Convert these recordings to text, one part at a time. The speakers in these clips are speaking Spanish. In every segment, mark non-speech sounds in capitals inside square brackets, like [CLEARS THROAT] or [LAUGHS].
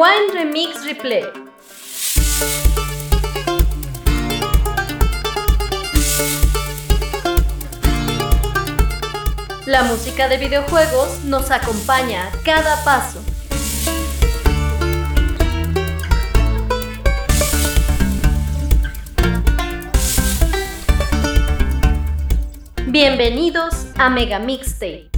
Rewind Remix Replay. La música de videojuegos nos acompaña a cada paso. Bienvenidos a Mega Mixtape.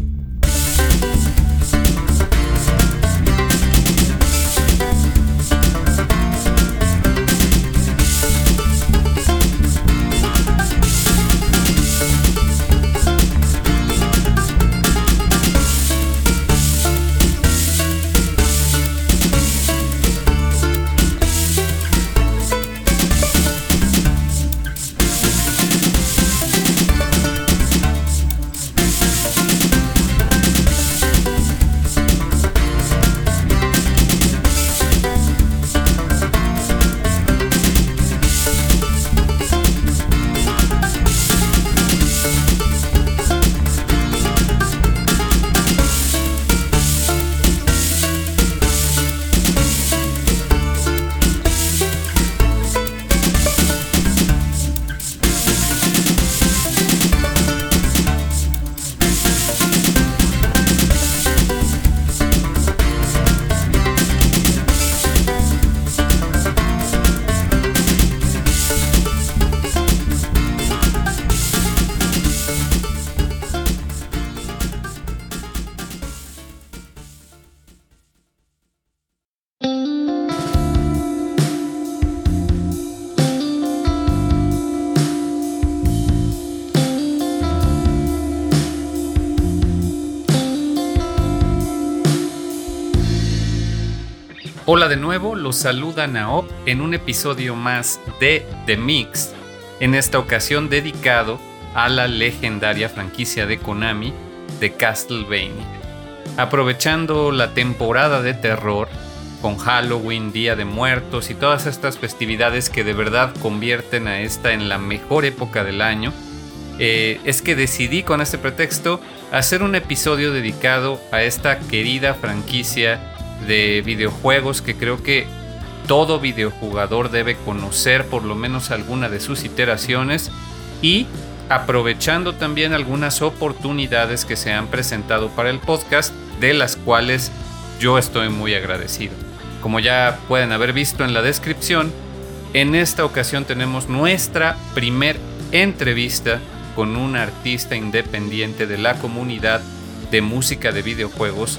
De nuevo, los saluda Naop en un episodio más de The Mix, en esta ocasión dedicado a la legendaria franquicia de Konami de Castlevania. Aprovechando la temporada de terror, con Halloween, Día de Muertos y todas estas festividades que de verdad convierten a esta en la mejor época del año, eh, es que decidí con este pretexto hacer un episodio dedicado a esta querida franquicia de videojuegos que creo que todo videojugador debe conocer por lo menos alguna de sus iteraciones y aprovechando también algunas oportunidades que se han presentado para el podcast de las cuales yo estoy muy agradecido. Como ya pueden haber visto en la descripción, en esta ocasión tenemos nuestra primer entrevista con un artista independiente de la comunidad de música de videojuegos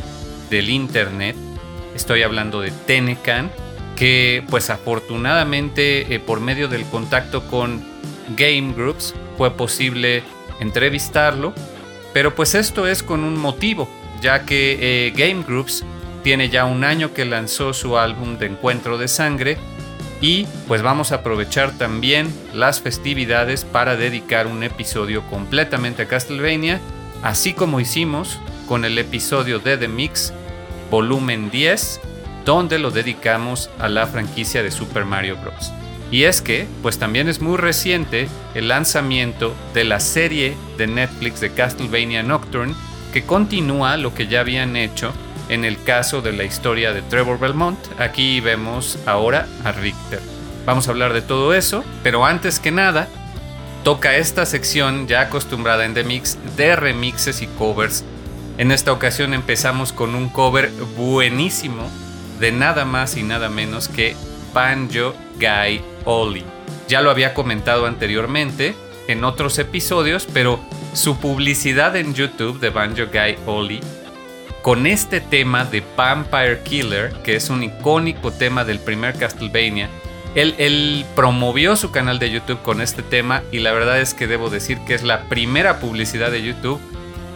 del Internet Estoy hablando de Tenecan, que pues afortunadamente eh, por medio del contacto con Game Groups fue posible entrevistarlo, pero pues esto es con un motivo, ya que eh, Game Groups tiene ya un año que lanzó su álbum de Encuentro de Sangre y pues vamos a aprovechar también las festividades para dedicar un episodio completamente a Castlevania, así como hicimos con el episodio de The Mix volumen 10, donde lo dedicamos a la franquicia de Super Mario Bros. Y es que, pues también es muy reciente el lanzamiento de la serie de Netflix de Castlevania Nocturne, que continúa lo que ya habían hecho en el caso de la historia de Trevor Belmont. Aquí vemos ahora a Richter. Vamos a hablar de todo eso, pero antes que nada, toca esta sección ya acostumbrada en The Mix de remixes y covers en esta ocasión empezamos con un cover buenísimo de nada más y nada menos que Banjo Guy Oli. Ya lo había comentado anteriormente en otros episodios, pero su publicidad en YouTube de Banjo Guy Oli con este tema de Vampire Killer, que es un icónico tema del primer Castlevania, él, él, promovió su canal de YouTube con este tema y la verdad es que debo decir que es la primera publicidad de YouTube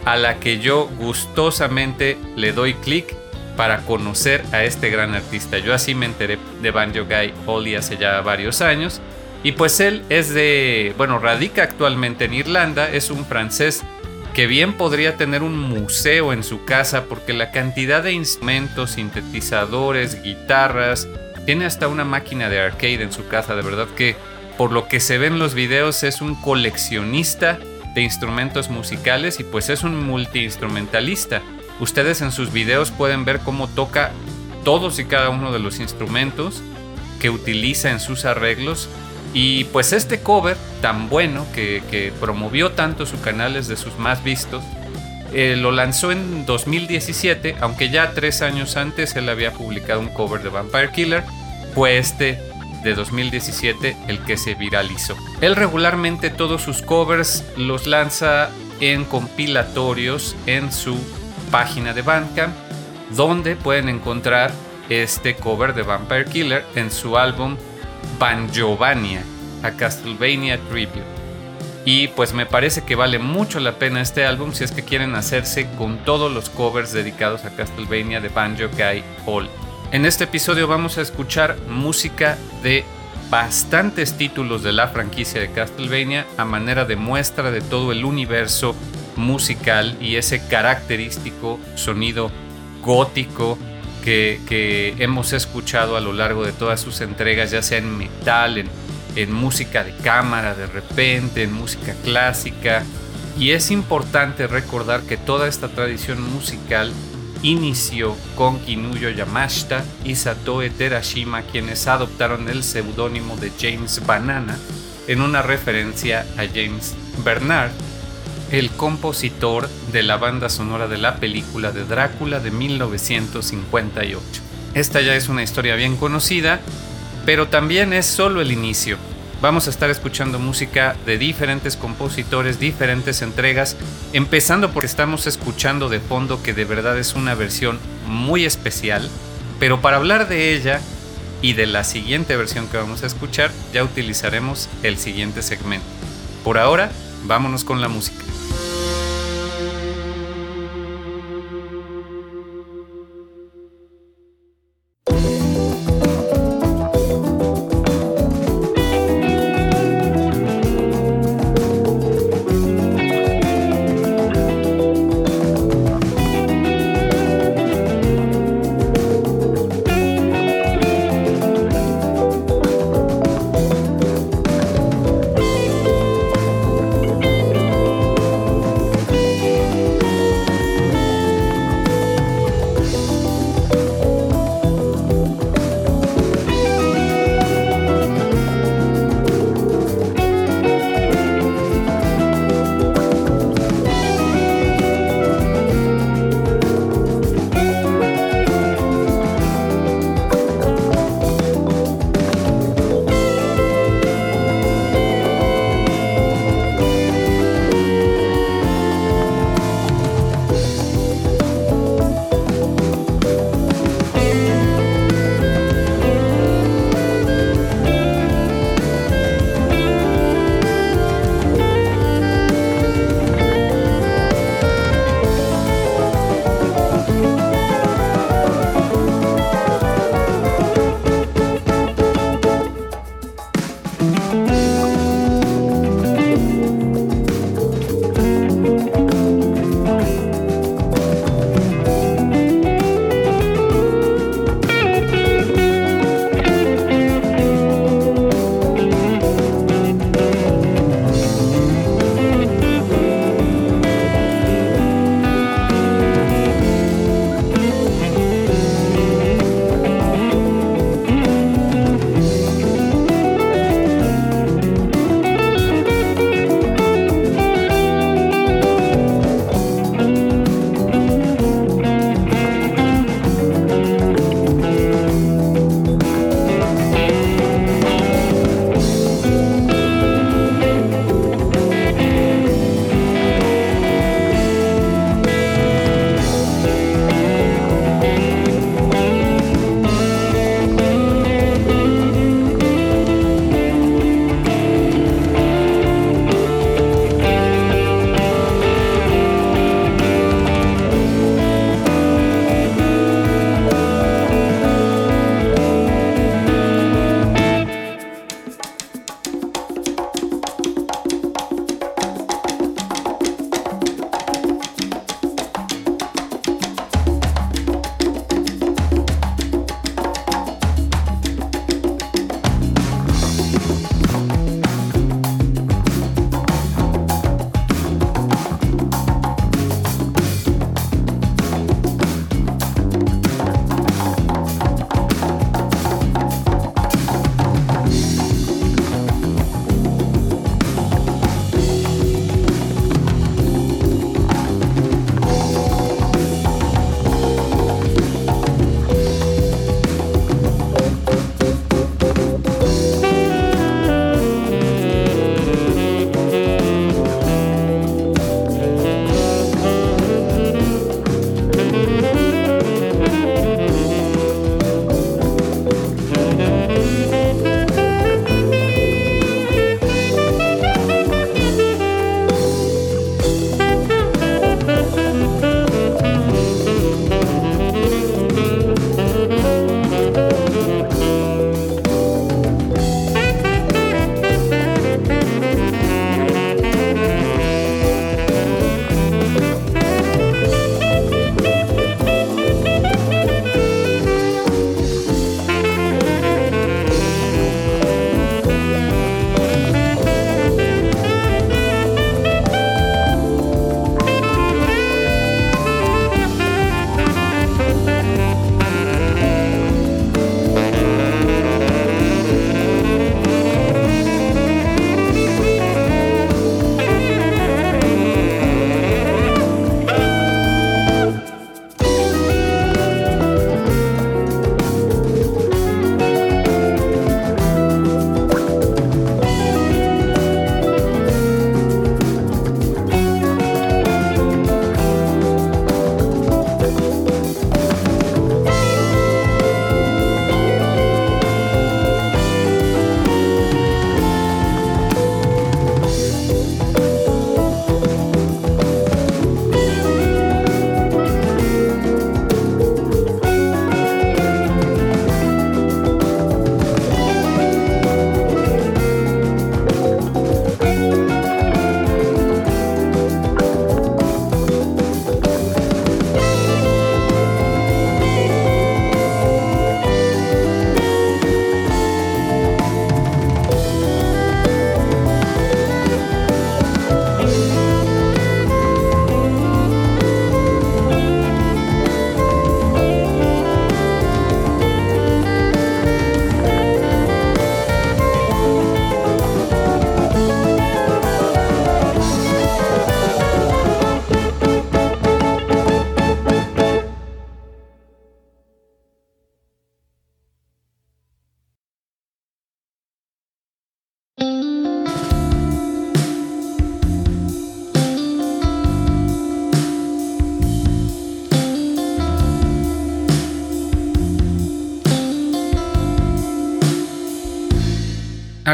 a la que yo gustosamente le doy clic para conocer a este gran artista. Yo así me enteré de Banjo Guy Holly hace ya varios años. Y pues él es de, bueno, radica actualmente en Irlanda, es un francés que bien podría tener un museo en su casa porque la cantidad de instrumentos, sintetizadores, guitarras, tiene hasta una máquina de arcade en su casa, de verdad que por lo que se ve en los videos es un coleccionista de instrumentos musicales y pues es un multiinstrumentalista. Ustedes en sus videos pueden ver cómo toca todos y cada uno de los instrumentos que utiliza en sus arreglos. Y pues este cover tan bueno que, promovió tanto su canal es de sus más vistos, eh, lo lanzó en 2017, aunque ya tres años antes él había publicado un cover de Vampire Killer, fue este de 2017 el que se viralizó. Él regularmente todos sus covers los lanza en compilatorios en su página de Bandcamp, donde pueden encontrar este cover de Vampire Killer en su álbum Banjovania, a Castlevania Tribute. Y pues me parece que vale mucho la pena este álbum si es que quieren hacerse con todos los covers dedicados a Castlevania de Banjo Guy Hall. En este episodio vamos a escuchar música de bastantes títulos de la franquicia de Castlevania a manera de muestra de todo el universo musical y ese característico sonido gótico que, hemos escuchado a lo largo de todas sus entregas, ya sea en metal, en, en música de cámara de repente, en música clásica. Y es importante recordar que toda esta tradición musical inició con Kinuyo Yamashita y Satoe Terashima, quienes adoptaron el seudónimo de James Banana en una referencia a James Bernard, el compositor de la banda sonora de la película de Drácula de 1958. Esta ya es una historia bien conocida, pero también es solo el inicio. Vamos a estar escuchando música de diferentes compositores, diferentes entregas, empezando porque estamos escuchando de fondo que de verdad es una versión muy especial, pero para hablar de ella y de la siguiente versión que vamos a escuchar, ya utilizaremos el siguiente segmento. Por ahora, vámonos con la música.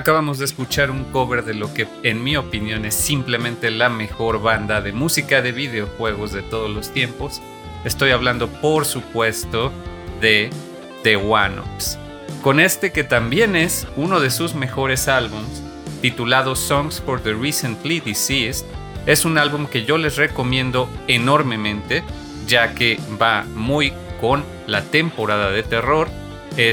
Acabamos de escuchar un cover de lo que en mi opinión es simplemente la mejor banda de música de videojuegos de todos los tiempos. Estoy hablando por supuesto de The One. Con este que también es uno de sus mejores álbums, titulado Songs for the Recently Deceased, es un álbum que yo les recomiendo enormemente, ya que va muy con la temporada de terror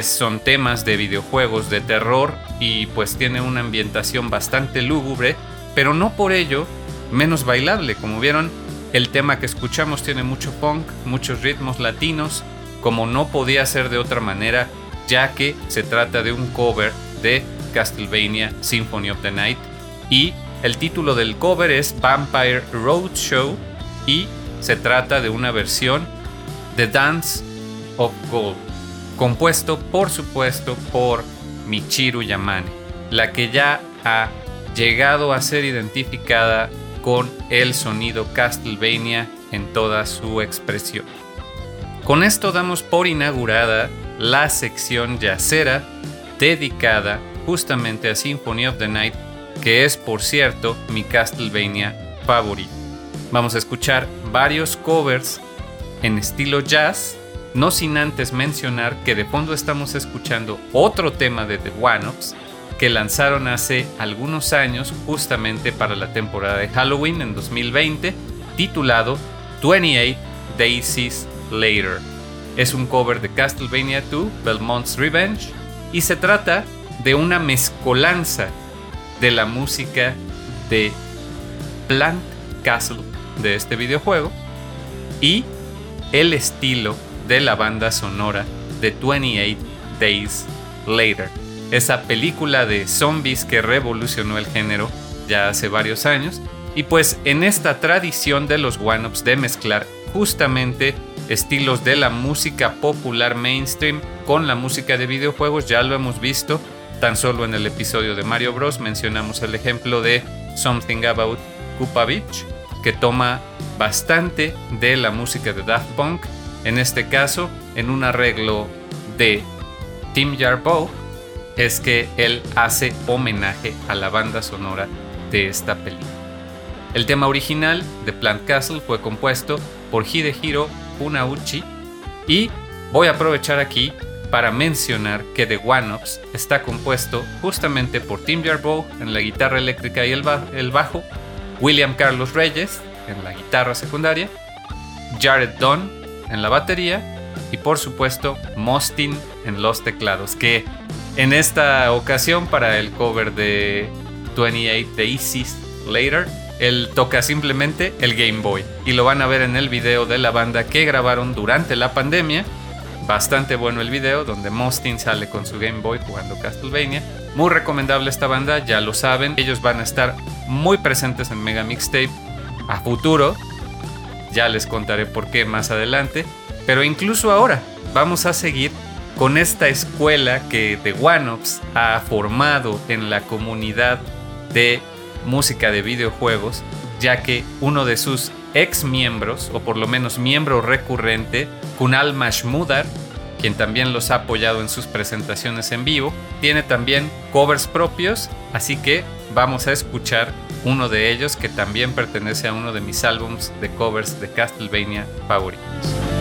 son temas de videojuegos de terror y pues tiene una ambientación bastante lúgubre, pero no por ello menos bailable. Como vieron, el tema que escuchamos tiene mucho punk, muchos ritmos latinos, como no podía ser de otra manera, ya que se trata de un cover de Castlevania Symphony of the Night y el título del cover es Vampire Roadshow y se trata de una versión de Dance of Gold compuesto por supuesto por Michiru Yamane, la que ya ha llegado a ser identificada con el sonido Castlevania en toda su expresión. Con esto damos por inaugurada la sección yacera dedicada justamente a Symphony of the Night, que es por cierto mi Castlevania favorito. Vamos a escuchar varios covers en estilo jazz no sin antes mencionar que de fondo estamos escuchando otro tema de The One-Ups que lanzaron hace algunos años justamente para la temporada de Halloween en 2020, titulado 28 Daisies Later. Es un cover de Castlevania 2, Belmont's Revenge, y se trata de una mezcolanza de la música de Plant Castle de este videojuego y el estilo de la banda sonora de 28 Days Later, esa película de zombies que revolucionó el género ya hace varios años. Y pues en esta tradición de los one-ups de mezclar justamente estilos de la música popular mainstream con la música de videojuegos, ya lo hemos visto tan solo en el episodio de Mario Bros. Mencionamos el ejemplo de Something About Koopa Beach, que toma bastante de la música de Daft Punk en este caso, en un arreglo de Tim Jarboe, es que él hace homenaje a la banda sonora de esta película. El tema original de Plant Castle fue compuesto por Hidehiro Unauchi y voy a aprovechar aquí para mencionar que The One Ups está compuesto justamente por Tim Jarboe en la guitarra eléctrica y el, el bajo, William Carlos Reyes en la guitarra secundaria, Jared Dunn en la batería y por supuesto Mostin en los teclados, que en esta ocasión para el cover de 28 Daisies Later, él toca simplemente el Game Boy y lo van a ver en el video de la banda que grabaron durante la pandemia. Bastante bueno el video donde Mostin sale con su Game Boy jugando Castlevania. Muy recomendable esta banda, ya lo saben. Ellos van a estar muy presentes en Mega Mixtape a futuro ya les contaré por qué más adelante. Pero incluso ahora vamos a seguir con esta escuela que The One ha formado en la comunidad de música de videojuegos, ya que uno de sus ex miembros, o por lo menos miembro recurrente, Kunal Mashmudar, quien también los ha apoyado en sus presentaciones en vivo, tiene también covers propios, así que vamos a escuchar uno de ellos que también pertenece a uno de mis álbums de covers de Castlevania favoritos.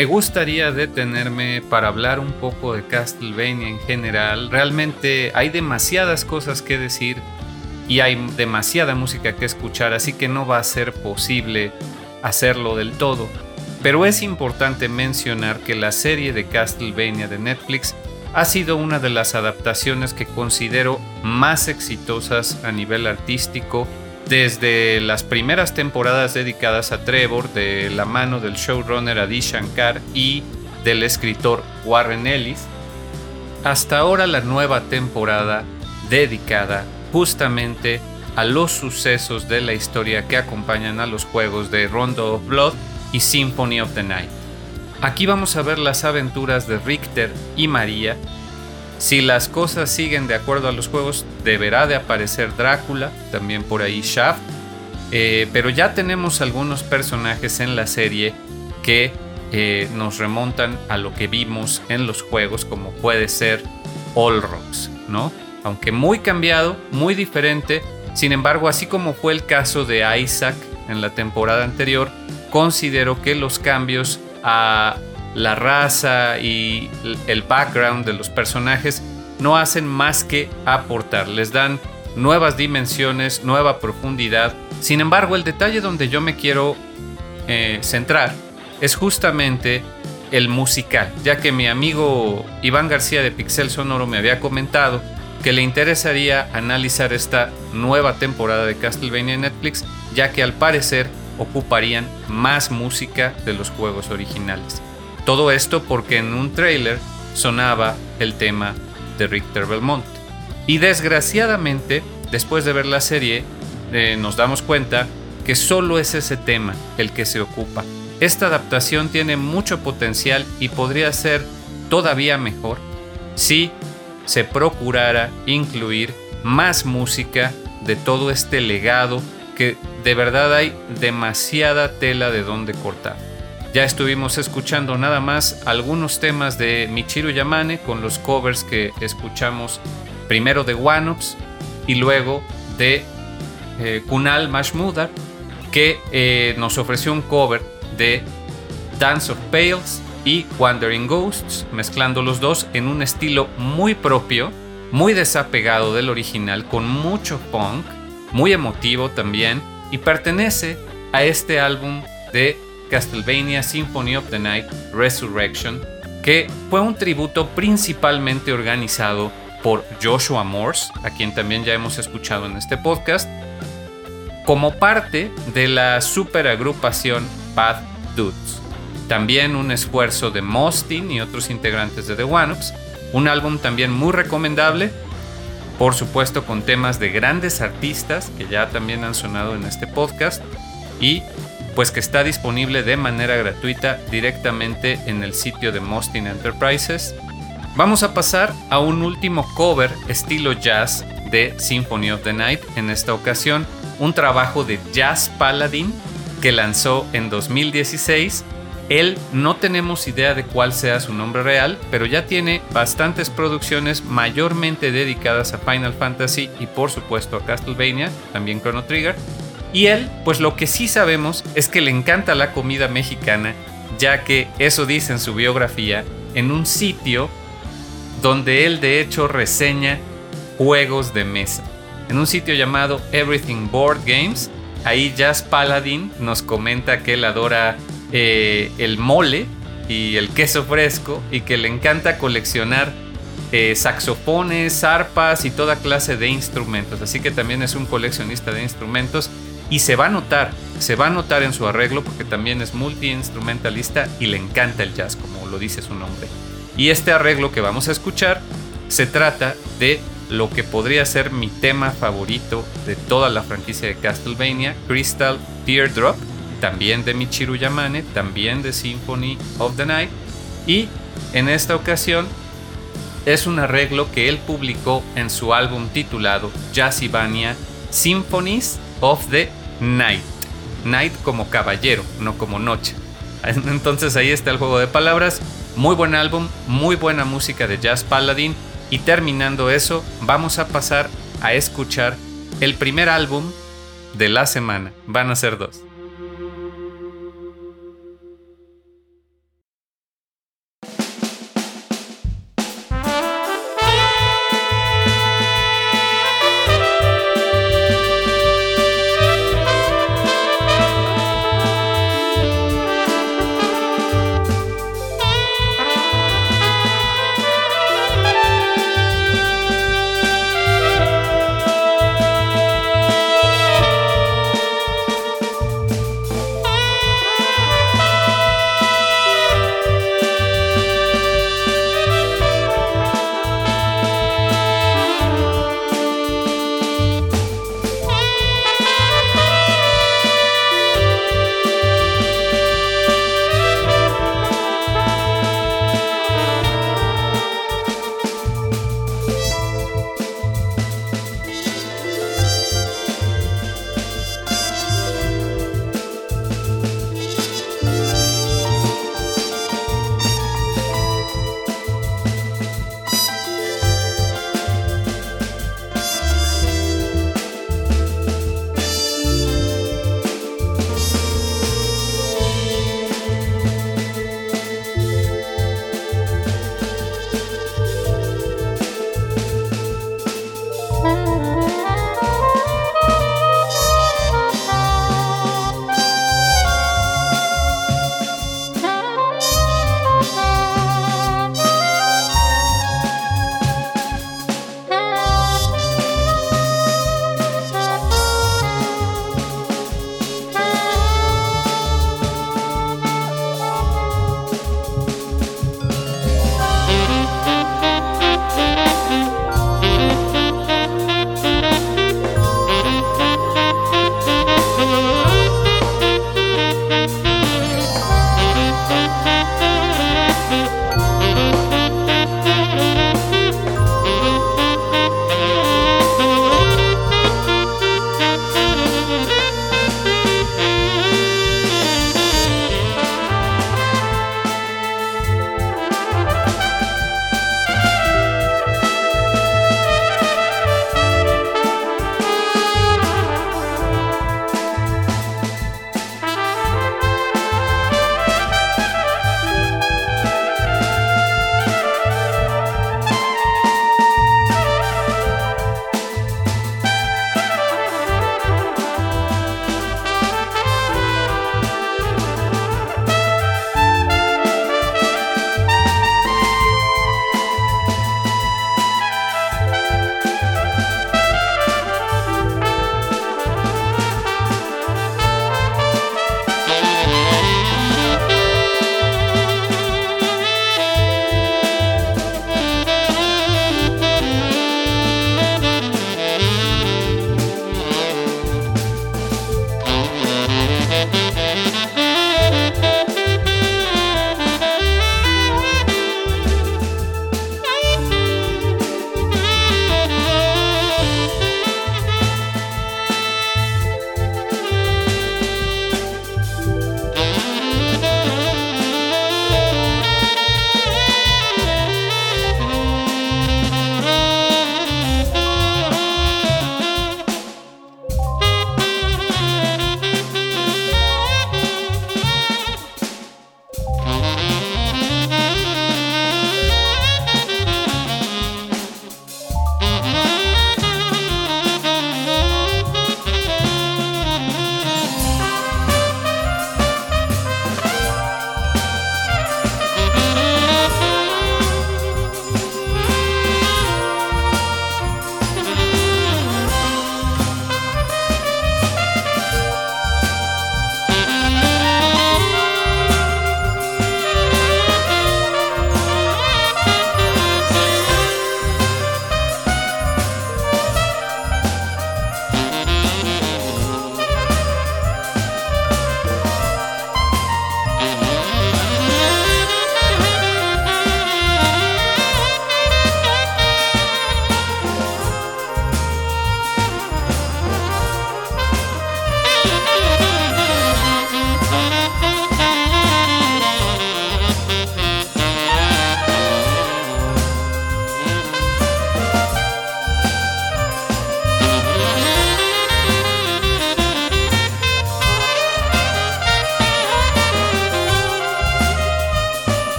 Me gustaría detenerme para hablar un poco de Castlevania en general. Realmente hay demasiadas cosas que decir y hay demasiada música que escuchar, así que no va a ser posible hacerlo del todo. Pero es importante mencionar que la serie de Castlevania de Netflix ha sido una de las adaptaciones que considero más exitosas a nivel artístico desde las primeras temporadas dedicadas a Trevor de la mano del showrunner Adi Shankar y del escritor Warren Ellis, hasta ahora la nueva temporada dedicada justamente a los sucesos de la historia que acompañan a los juegos de Rondo of Blood y Symphony of the Night. Aquí vamos a ver las aventuras de Richter y María si las cosas siguen de acuerdo a los juegos, deberá de aparecer Drácula, también por ahí Shaft. Eh, pero ya tenemos algunos personajes en la serie que eh, nos remontan a lo que vimos en los juegos, como puede ser Olrox, ¿no? aunque muy cambiado, muy diferente. Sin embargo, así como fue el caso de Isaac en la temporada anterior, considero que los cambios a la raza y el background de los personajes no hacen más que aportar, les dan nuevas dimensiones, nueva profundidad. Sin embargo, el detalle donde yo me quiero eh, centrar es justamente el musical, ya que mi amigo Iván García de Pixel Sonoro me había comentado que le interesaría analizar esta nueva temporada de Castlevania Netflix, ya que al parecer ocuparían más música de los juegos originales. Todo esto porque en un trailer sonaba el tema de Richter Belmont. Y desgraciadamente, después de ver la serie, eh, nos damos cuenta que solo es ese tema el que se ocupa. Esta adaptación tiene mucho potencial y podría ser todavía mejor si se procurara incluir más música de todo este legado que de verdad hay demasiada tela de donde cortar. Ya estuvimos escuchando nada más algunos temas de Michiru Yamane con los covers que escuchamos primero de Wanops y luego de eh, Kunal Mashmudar que eh, nos ofreció un cover de Dance of Pales y Wandering Ghosts, mezclando los dos en un estilo muy propio, muy desapegado del original, con mucho punk, muy emotivo también, y pertenece a este álbum de Castlevania Symphony of the Night Resurrection, que fue un tributo principalmente organizado por Joshua Morse, a quien también ya hemos escuchado en este podcast, como parte de la superagrupación Bad Dudes. También un esfuerzo de Mostin y otros integrantes de The One-Ups, un álbum también muy recomendable, por supuesto con temas de grandes artistas que ya también han sonado en este podcast y pues que está disponible de manera gratuita directamente en el sitio de Mostin Enterprises. Vamos a pasar a un último cover estilo jazz de Symphony of the Night, en esta ocasión un trabajo de Jazz Paladin que lanzó en 2016. Él no tenemos idea de cuál sea su nombre real, pero ya tiene bastantes producciones mayormente dedicadas a Final Fantasy y por supuesto a Castlevania, también Chrono Trigger. Y él, pues lo que sí sabemos es que le encanta la comida mexicana, ya que eso dice en su biografía, en un sitio donde él de hecho reseña juegos de mesa. En un sitio llamado Everything Board Games, ahí Jazz Paladin nos comenta que él adora eh, el mole y el queso fresco y que le encanta coleccionar eh, saxofones, arpas y toda clase de instrumentos. Así que también es un coleccionista de instrumentos y se va a notar, se va a notar en su arreglo porque también es multi-instrumentalista y le encanta el jazz, como lo dice su nombre. Y este arreglo que vamos a escuchar se trata de lo que podría ser mi tema favorito de toda la franquicia de Castlevania, Crystal Teardrop, también de Michiru Yamane, también de Symphony of the Night. Y en esta ocasión es un arreglo que él publicó en su álbum titulado Jazzivania Symphonies of the Night. Night como caballero, no como noche. [LAUGHS] Entonces ahí está el juego de palabras. Muy buen álbum, muy buena música de Jazz Paladin. Y terminando eso, vamos a pasar a escuchar el primer álbum de la semana. Van a ser dos.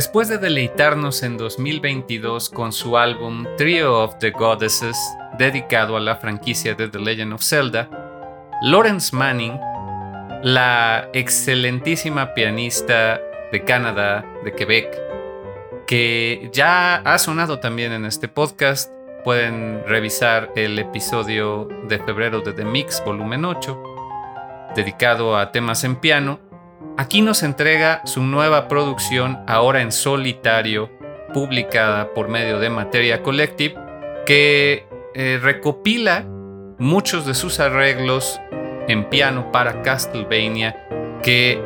Después de deleitarnos en 2022 con su álbum Trio of the Goddesses, dedicado a la franquicia de The Legend of Zelda, Lawrence Manning, la excelentísima pianista de Canadá, de Quebec, que ya ha sonado también en este podcast, pueden revisar el episodio de febrero de The Mix, volumen 8, dedicado a temas en piano, Aquí nos entrega su nueva producción ahora en solitario, publicada por medio de Materia Collective, que eh, recopila muchos de sus arreglos en piano para Castlevania que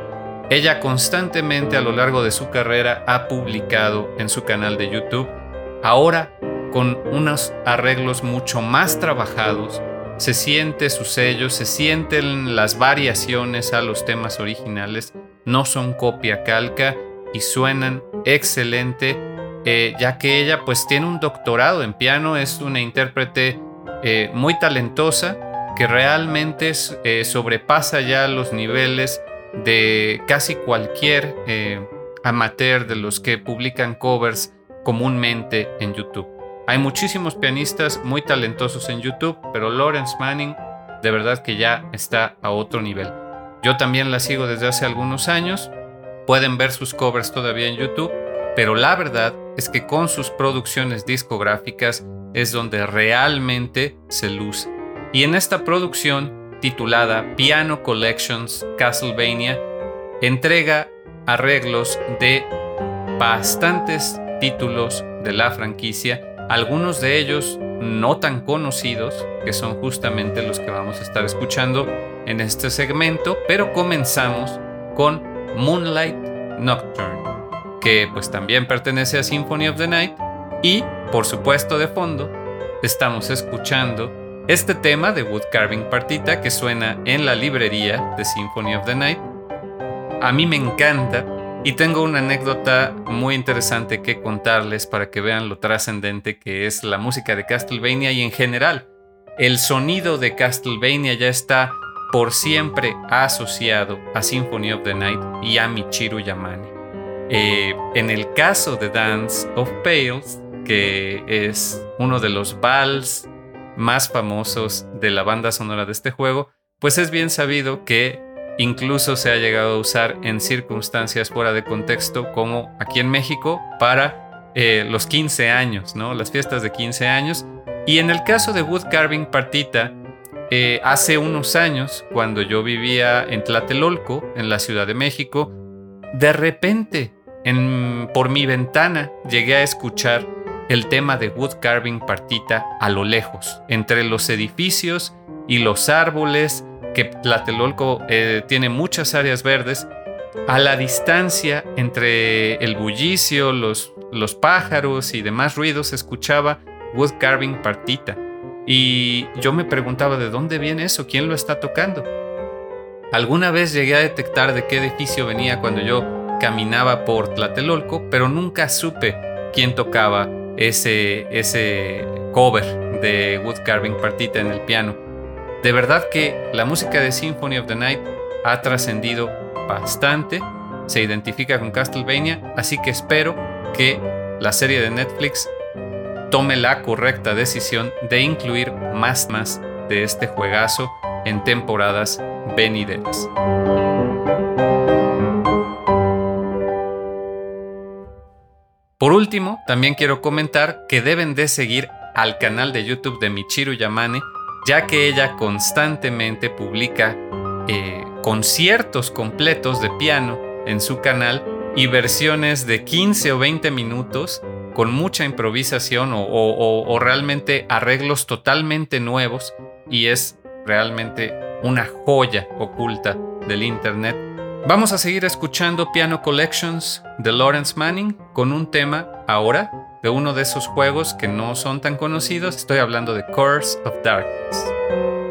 ella constantemente a lo largo de su carrera ha publicado en su canal de YouTube, ahora con unos arreglos mucho más trabajados, se siente su sello, se sienten las variaciones a los temas originales, no son copia calca y suenan excelente, eh, ya que ella pues tiene un doctorado en piano, es una intérprete eh, muy talentosa que realmente eh, sobrepasa ya los niveles de casi cualquier amateur de los que publican covers comúnmente en YouTube. Hay muchísimos pianistas muy talentosos en YouTube, pero Lawrence Manning de verdad que ya está a otro nivel. Yo también la sigo desde hace algunos años. Pueden ver sus covers todavía en YouTube, pero la verdad es que con sus producciones discográficas es donde realmente se luce. Y en esta producción, titulada Piano Collections Castlevania, entrega arreglos de bastantes títulos de la franquicia algunos de ellos no tan conocidos, que son justamente los que vamos a estar escuchando en este segmento, pero comenzamos con Moonlight Nocturne, que pues también pertenece a Symphony of the Night y por supuesto de fondo estamos escuchando este tema de Wood Carving Partita que suena en la librería de Symphony of the Night. A mí me encanta y tengo una anécdota muy interesante que contarles para que vean lo trascendente que es la música de Castlevania y en general. El sonido de Castlevania ya está por siempre asociado a Symphony of the Night y a Michiru Yamane. Eh, en el caso de Dance of Pales, que es uno de los vals más famosos de la banda sonora de este juego, pues es bien sabido que Incluso se ha llegado a usar en circunstancias fuera de contexto, como aquí en México, para eh, los 15 años, ¿no? Las fiestas de 15 años. Y en el caso de Wood Carving Partita, eh, hace unos años, cuando yo vivía en Tlatelolco, en la Ciudad de México, de repente, en, por mi ventana, llegué a escuchar el tema de Wood Carving Partita a lo lejos, entre los edificios y los árboles, que Tlatelolco eh, tiene muchas áreas verdes, a la distancia entre el bullicio, los, los pájaros y demás ruidos escuchaba Wood Carving Partita. Y yo me preguntaba de dónde viene eso, quién lo está tocando. Alguna vez llegué a detectar de qué edificio venía cuando yo caminaba por Tlatelolco, pero nunca supe quién tocaba ese, ese cover de Wood Carving Partita en el piano. De verdad que la música de Symphony of the Night ha trascendido bastante, se identifica con Castlevania, así que espero que la serie de Netflix tome la correcta decisión de incluir más más de este juegazo en temporadas venideras. Por último, también quiero comentar que deben de seguir al canal de YouTube de Michiru Yamane, ya que ella constantemente publica eh, conciertos completos de piano en su canal y versiones de 15 o 20 minutos con mucha improvisación o, realmente arreglos totalmente nuevos y es realmente una joya oculta del Internet. Vamos a seguir escuchando Piano Collections de Lawrence Manning con un tema ahora de uno de esos juegos que no son tan conocidos. Estoy hablando de Curse of Darkness.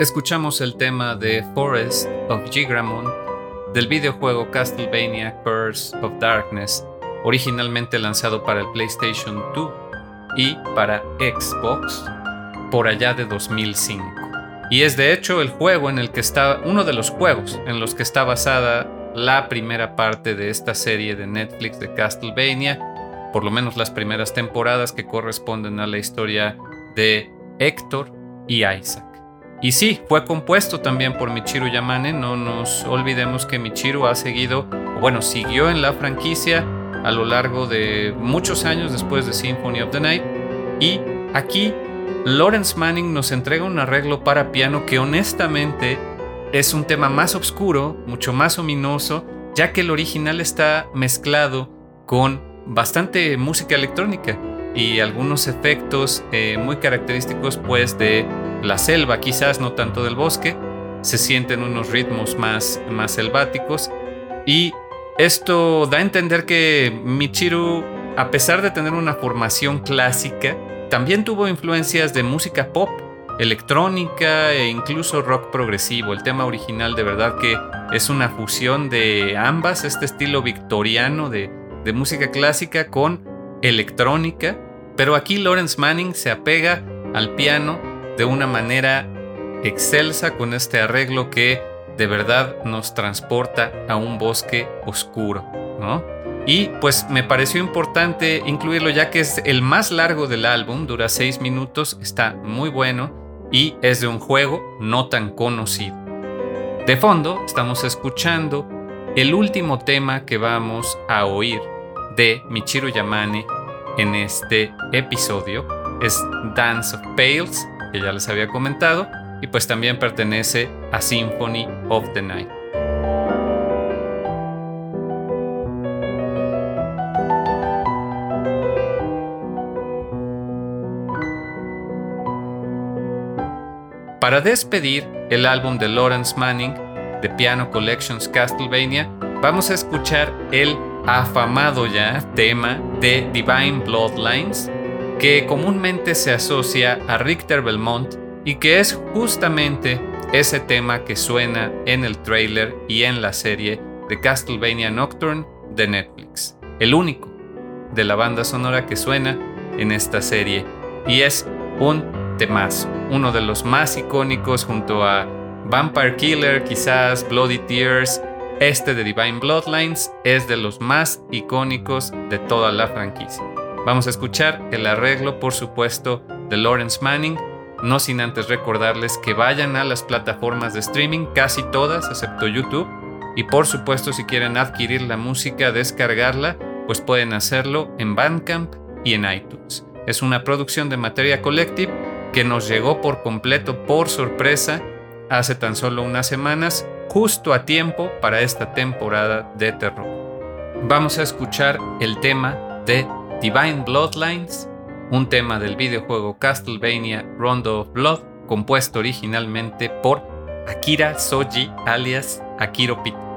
Escuchamos el tema de Forest of Gigramon del videojuego Castlevania Curse of Darkness, originalmente lanzado para el PlayStation 2 y para Xbox por allá de 2005. Y es de hecho el juego en el que está, uno de los juegos en los que está basada la primera parte de esta serie de Netflix de Castlevania, por lo menos las primeras temporadas que corresponden a la historia de Héctor y Isaac. Y sí, fue compuesto también por Michiru Yamane, no nos olvidemos que Michiru ha seguido, bueno, siguió en la franquicia a lo largo de muchos años después de Symphony of the Night. Y aquí Lawrence Manning nos entrega un arreglo para piano que honestamente es un tema más oscuro, mucho más ominoso, ya que el original está mezclado con bastante música electrónica y algunos efectos eh, muy característicos pues de la selva, quizás no tanto del bosque, se sienten unos ritmos más, más selváticos y esto da a entender que Michiru, a pesar de tener una formación clásica, también tuvo influencias de música pop, electrónica e incluso rock progresivo. El tema original de verdad que es una fusión de ambas, este estilo victoriano de, de música clásica con electrónica, pero aquí Lawrence Manning se apega al piano de una manera excelsa con este arreglo que de verdad nos transporta a un bosque oscuro, ¿no? Y pues me pareció importante incluirlo ya que es el más largo del álbum, dura seis minutos, está muy bueno y es de un juego no tan conocido. De fondo estamos escuchando el último tema que vamos a oír de Michiru Yamane en este episodio, es Dance of Pales que ya les había comentado, y pues también pertenece a Symphony of the Night. Para despedir el álbum de Lawrence Manning, The Piano Collections Castlevania, vamos a escuchar el afamado ya tema de Divine Bloodlines, que comúnmente se asocia a Richter Belmont y que es justamente ese tema que suena en el trailer y en la serie de Castlevania Nocturne de Netflix. El único de la banda sonora que suena en esta serie y es un temazo, uno de los más icónicos junto a Vampire Killer, quizás Bloody Tears, este de Divine Bloodlines es de los más icónicos de toda la franquicia. Vamos a escuchar el arreglo, por supuesto, de Lawrence Manning, no sin antes recordarles que vayan a las plataformas de streaming, casi todas, excepto YouTube, y por supuesto si quieren adquirir la música, descargarla, pues pueden hacerlo en Bandcamp y en iTunes. Es una producción de Materia Collective que nos llegó por completo, por sorpresa, hace tan solo unas semanas, justo a tiempo para esta temporada de terror. Vamos a escuchar el tema de Divine Bloodlines, un tema del videojuego Castlevania Rondo of Blood, compuesto originalmente por Akira Soji alias Akiro Pit.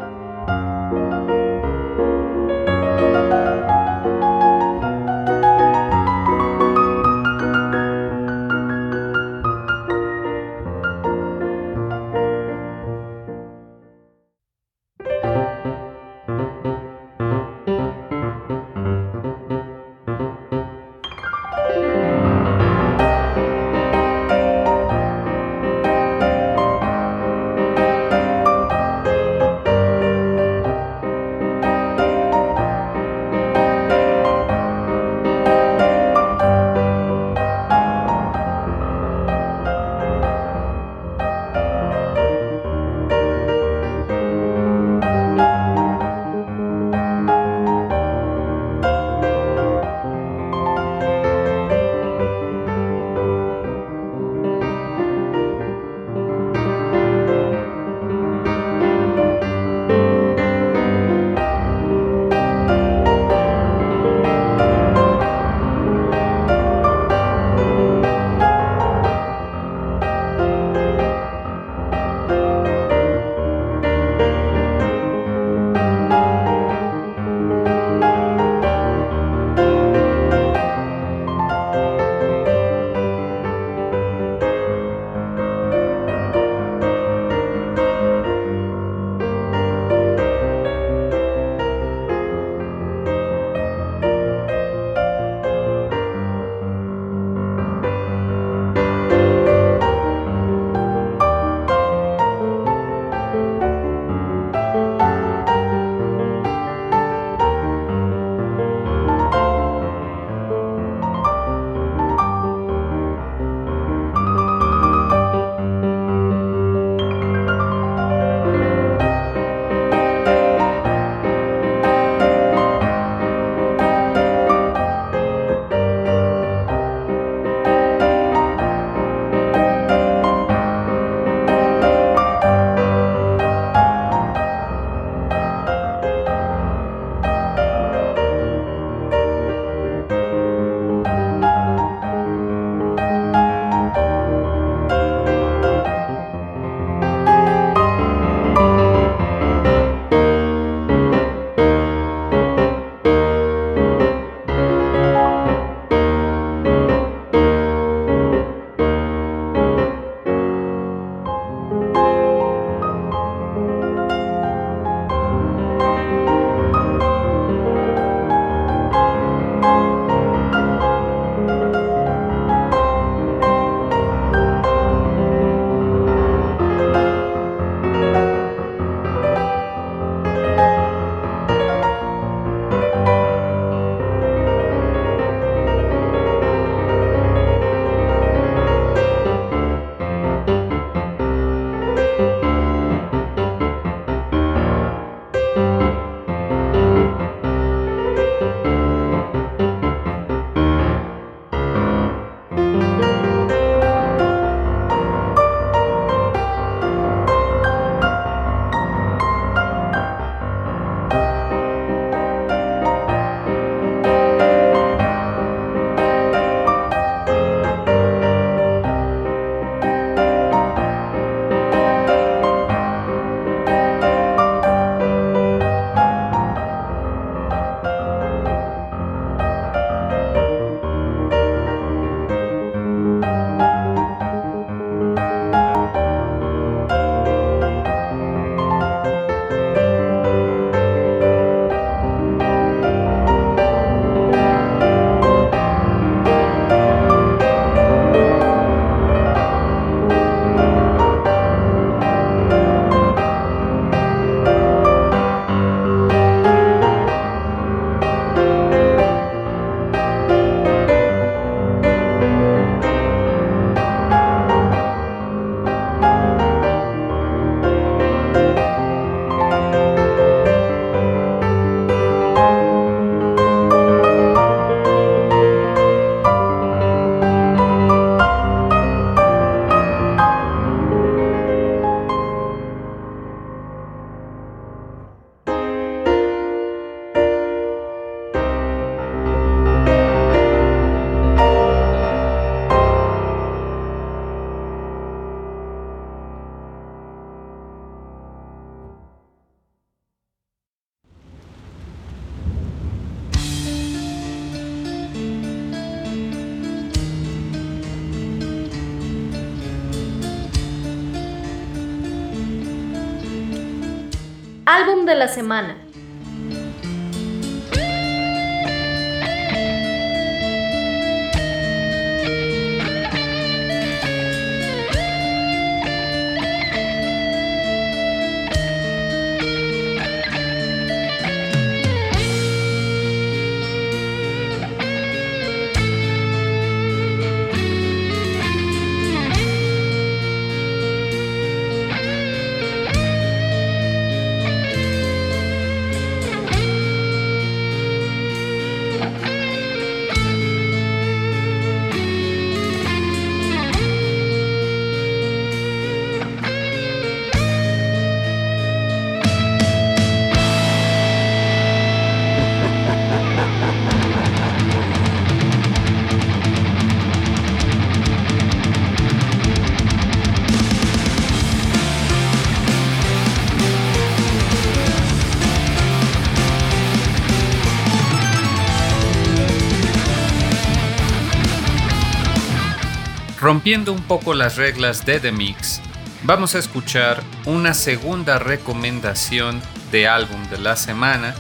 Rompiendo un poco las reglas de The Mix, vamos a escuchar una segunda recomendación de álbum de la semana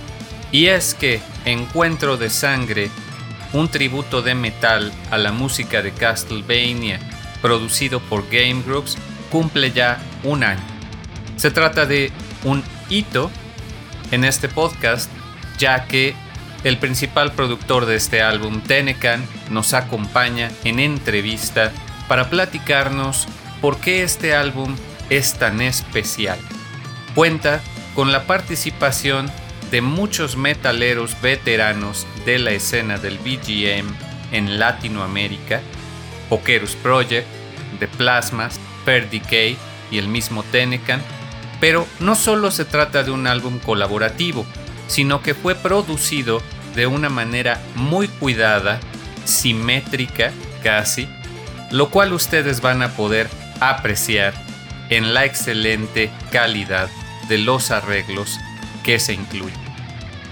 y es que Encuentro de Sangre, un tributo de metal a la música de Castlevania producido por Game Groups, cumple ya un año. Se trata de un hito en este podcast ya que el principal productor de este álbum, Tenecan, nos acompaña en entrevista para platicarnos por qué este álbum es tan especial. Cuenta con la participación de muchos metaleros veteranos de la escena del BGM en Latinoamérica, Pokerus Project, The Plasmas, Per Decay y el mismo Tenecan, pero no solo se trata de un álbum colaborativo, sino que fue producido de una manera muy cuidada, simétrica casi, lo cual ustedes van a poder apreciar en la excelente calidad de los arreglos que se incluyen.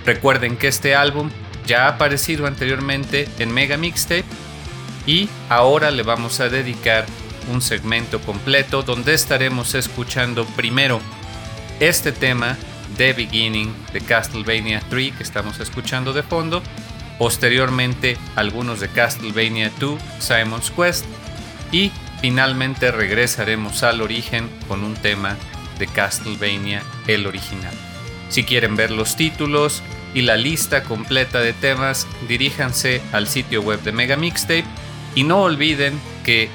Recuerden que este álbum ya ha aparecido anteriormente en Mega Mixtape y ahora le vamos a dedicar un segmento completo donde estaremos escuchando primero este tema The Beginning de Castlevania 3 que estamos escuchando de fondo, posteriormente algunos de Castlevania 2 Simon's Quest y finalmente regresaremos al origen con un tema de Castlevania, el original. Si quieren ver los títulos y la lista completa de temas, diríjanse al sitio web de Mega Mixtape y no olviden que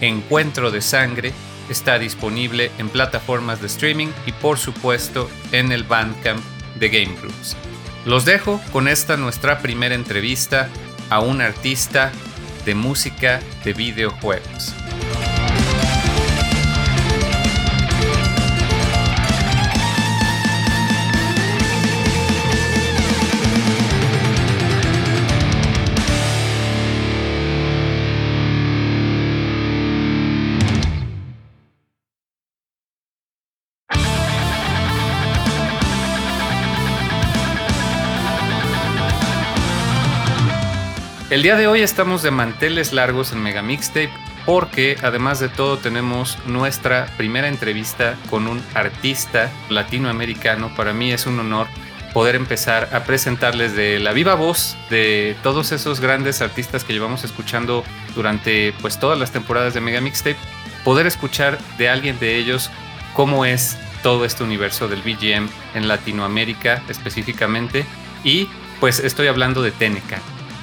Encuentro de Sangre está disponible en plataformas de streaming y por supuesto en el Bandcamp de Game Groups. Los dejo con esta nuestra primera entrevista a un artista de música de videojuegos. El día de hoy estamos de manteles largos en Mega Mixtape porque además de todo tenemos nuestra primera entrevista con un artista latinoamericano. Para mí es un honor poder empezar a presentarles de la viva voz de todos esos grandes artistas que llevamos escuchando durante pues todas las temporadas de Mega Mixtape, poder escuchar de alguien de ellos cómo es todo este universo del BGM en Latinoamérica específicamente. Y pues estoy hablando de Teneca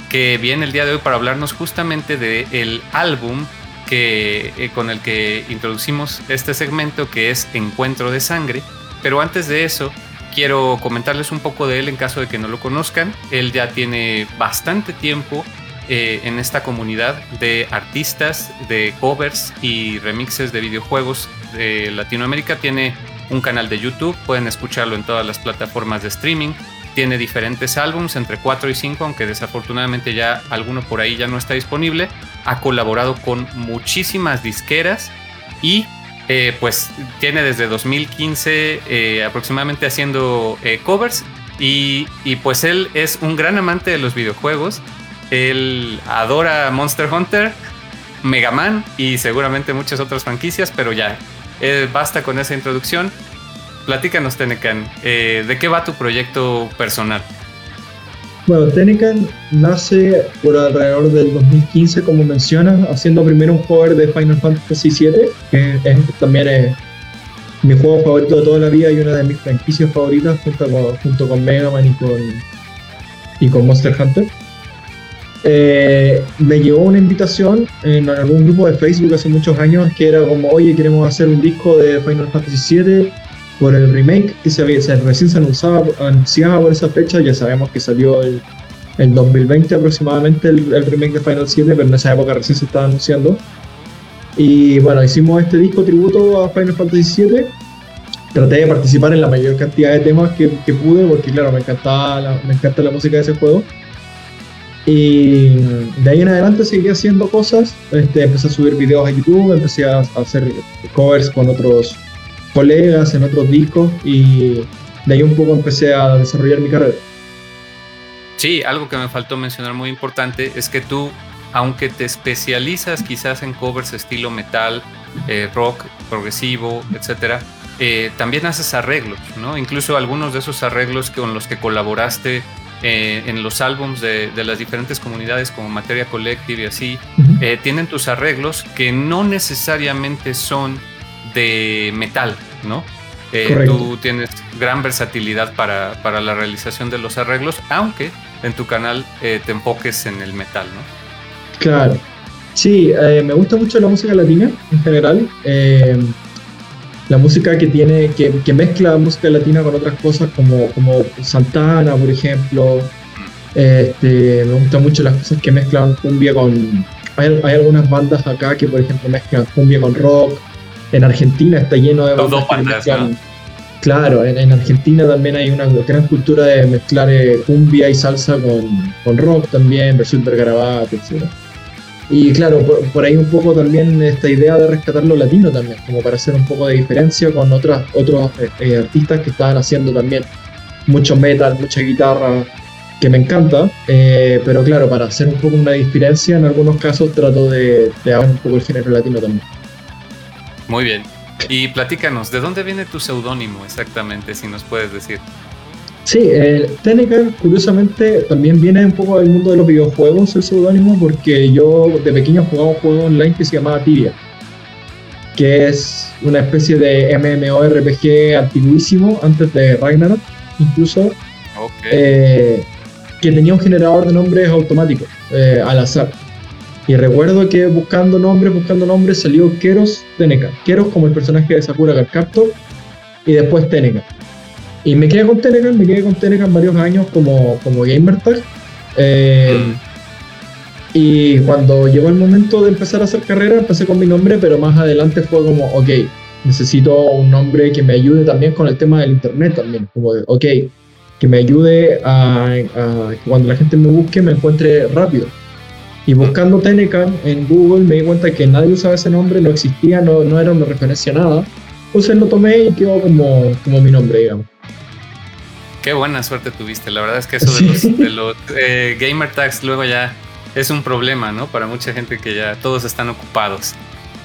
que viene el día de hoy para hablarnos justamente del álbum que, eh, con el que introducimos este segmento que es Encuentro de Sangre. Pero antes de eso, quiero comentarles un poco de él en caso de que no lo conozcan. Él ya tiene bastante tiempo eh, en esta comunidad de artistas, de covers y remixes de videojuegos de Latinoamérica. Tiene un canal de YouTube, pueden escucharlo en todas las plataformas de streaming tiene diferentes álbums, entre 4 y 5, aunque desafortunadamente ya alguno por ahí ya no está disponible. Ha colaborado con muchísimas disqueras y eh, pues tiene desde 2015 eh, aproximadamente haciendo eh, covers y, y, pues él es un gran amante de los videojuegos. Él adora Monster Hunter, Mega Man y seguramente muchas otras franquicias, pero ya, basta con esa introducción platícanos, Tenecan, eh, ¿de qué va tu proyecto personal? Bueno, Tenecan nace por alrededor del 2015, como mencionas, haciendo primero un cover de Final Fantasy VII, que también es mi juego favorito de toda la vida y una de mis franquicias favoritas, junto con, junto con Mega Man y con, y con Monster Hunter. Eh, me llegó una invitación en algún grupo de Facebook hace muchos años que era como, oye, queremos hacer un disco de Final Fantasy VII por el remake que se, recién se anunciaba, anunciaba por esa fecha, ya sabemos que salió el, 2020 aproximadamente el, remake de Final 7, pero en esa época recién se estaba anunciando. Y bueno, hicimos este disco tributo a Final Fantasy VII. Traté de participar en la mayor cantidad de temas que, pude, porque claro, me, encantaba me encanta la música de ese juego. Y de ahí en adelante seguí haciendo cosas. Este, empecé a subir videos a YouTube, empecé a, hacer covers con otros colegas en otros discos y de ahí un poco empecé a desarrollar mi carrera. Sí, algo que me faltó mencionar muy importante es que tú, aunque te especializas quizás en covers estilo metal, eh, rock, progresivo, etcétera, eh, también haces arreglos, ¿no? Incluso algunos de esos arreglos con los que colaboraste eh, en los álbums de, las diferentes comunidades como Materia Collective y así, eh, tienen tus arreglos que no necesariamente son de metal, ¿no? Eh, tú tienes gran versatilidad para, para, la realización de los arreglos, aunque en tu canal te enfoques en el metal, ¿no? Claro. Sí, me gusta mucho la música latina en general la música que tiene, que, que, mezcla música latina con otras cosas como, como Santana, por ejemplo. Este, me gustan mucho las cosas que mezclan cumbia con. Hay, hay, algunas bandas acá que, por ejemplo, mezclan cumbia con rock. En Argentina está lleno de bandas. que mezclan, Claro, en, Argentina también hay una gran cultura de mezclar eh, cumbia y salsa con, con rock también, versión de Garabato, etc. Y claro, por, ahí un poco también esta idea de rescatar lo latino también, como para hacer un poco de diferencia con otras, otros eh, eh, artistas que estaban haciendo también mucho metal, mucha guitarra, que me encanta, eh, pero claro, para hacer un poco una diferencia, en algunos casos trato de, de un poco el género latino también. Muy bien. Y platícanos, ¿de dónde viene tu seudónimo exactamente, si nos puedes decir? Sí, eh, curiosamente, también viene un poco del mundo de los videojuegos el seudónimo, porque yo de pequeño jugaba un juego online que se llamaba Tibia, que es una especie de MMORPG antiguísimo, antes de Ragnarok, incluso, eh, que tenía un generador de nombres automático, eh, al azar. Y recuerdo que buscando nombres, buscando nombres, salió Keros Teneca. Keros como el personaje de Sakura Card y después Teneca. Y me quedé con Telegram, me quedé con Telegram varios años como, como gamer tag. Eh. Y cuando llegó el momento de empezar a hacer carrera, empecé con mi nombre, pero más adelante fue como, ok, necesito un nombre que me ayude también con el tema del internet también. Como, ok, que me ayude a, que cuando la gente me busque me encuentre rápido. Y buscando Telegram en Google me di cuenta que nadie usaba ese nombre, no existía, no, no era una referencia a nada. Entonces lo tomé y quedó como, como mi nombre, digamos. Qué buena suerte tuviste. La verdad es que eso de [LAUGHS] los, eh, gamer tags luego ya es un problema, ¿no? Para mucha gente que ya todos están ocupados.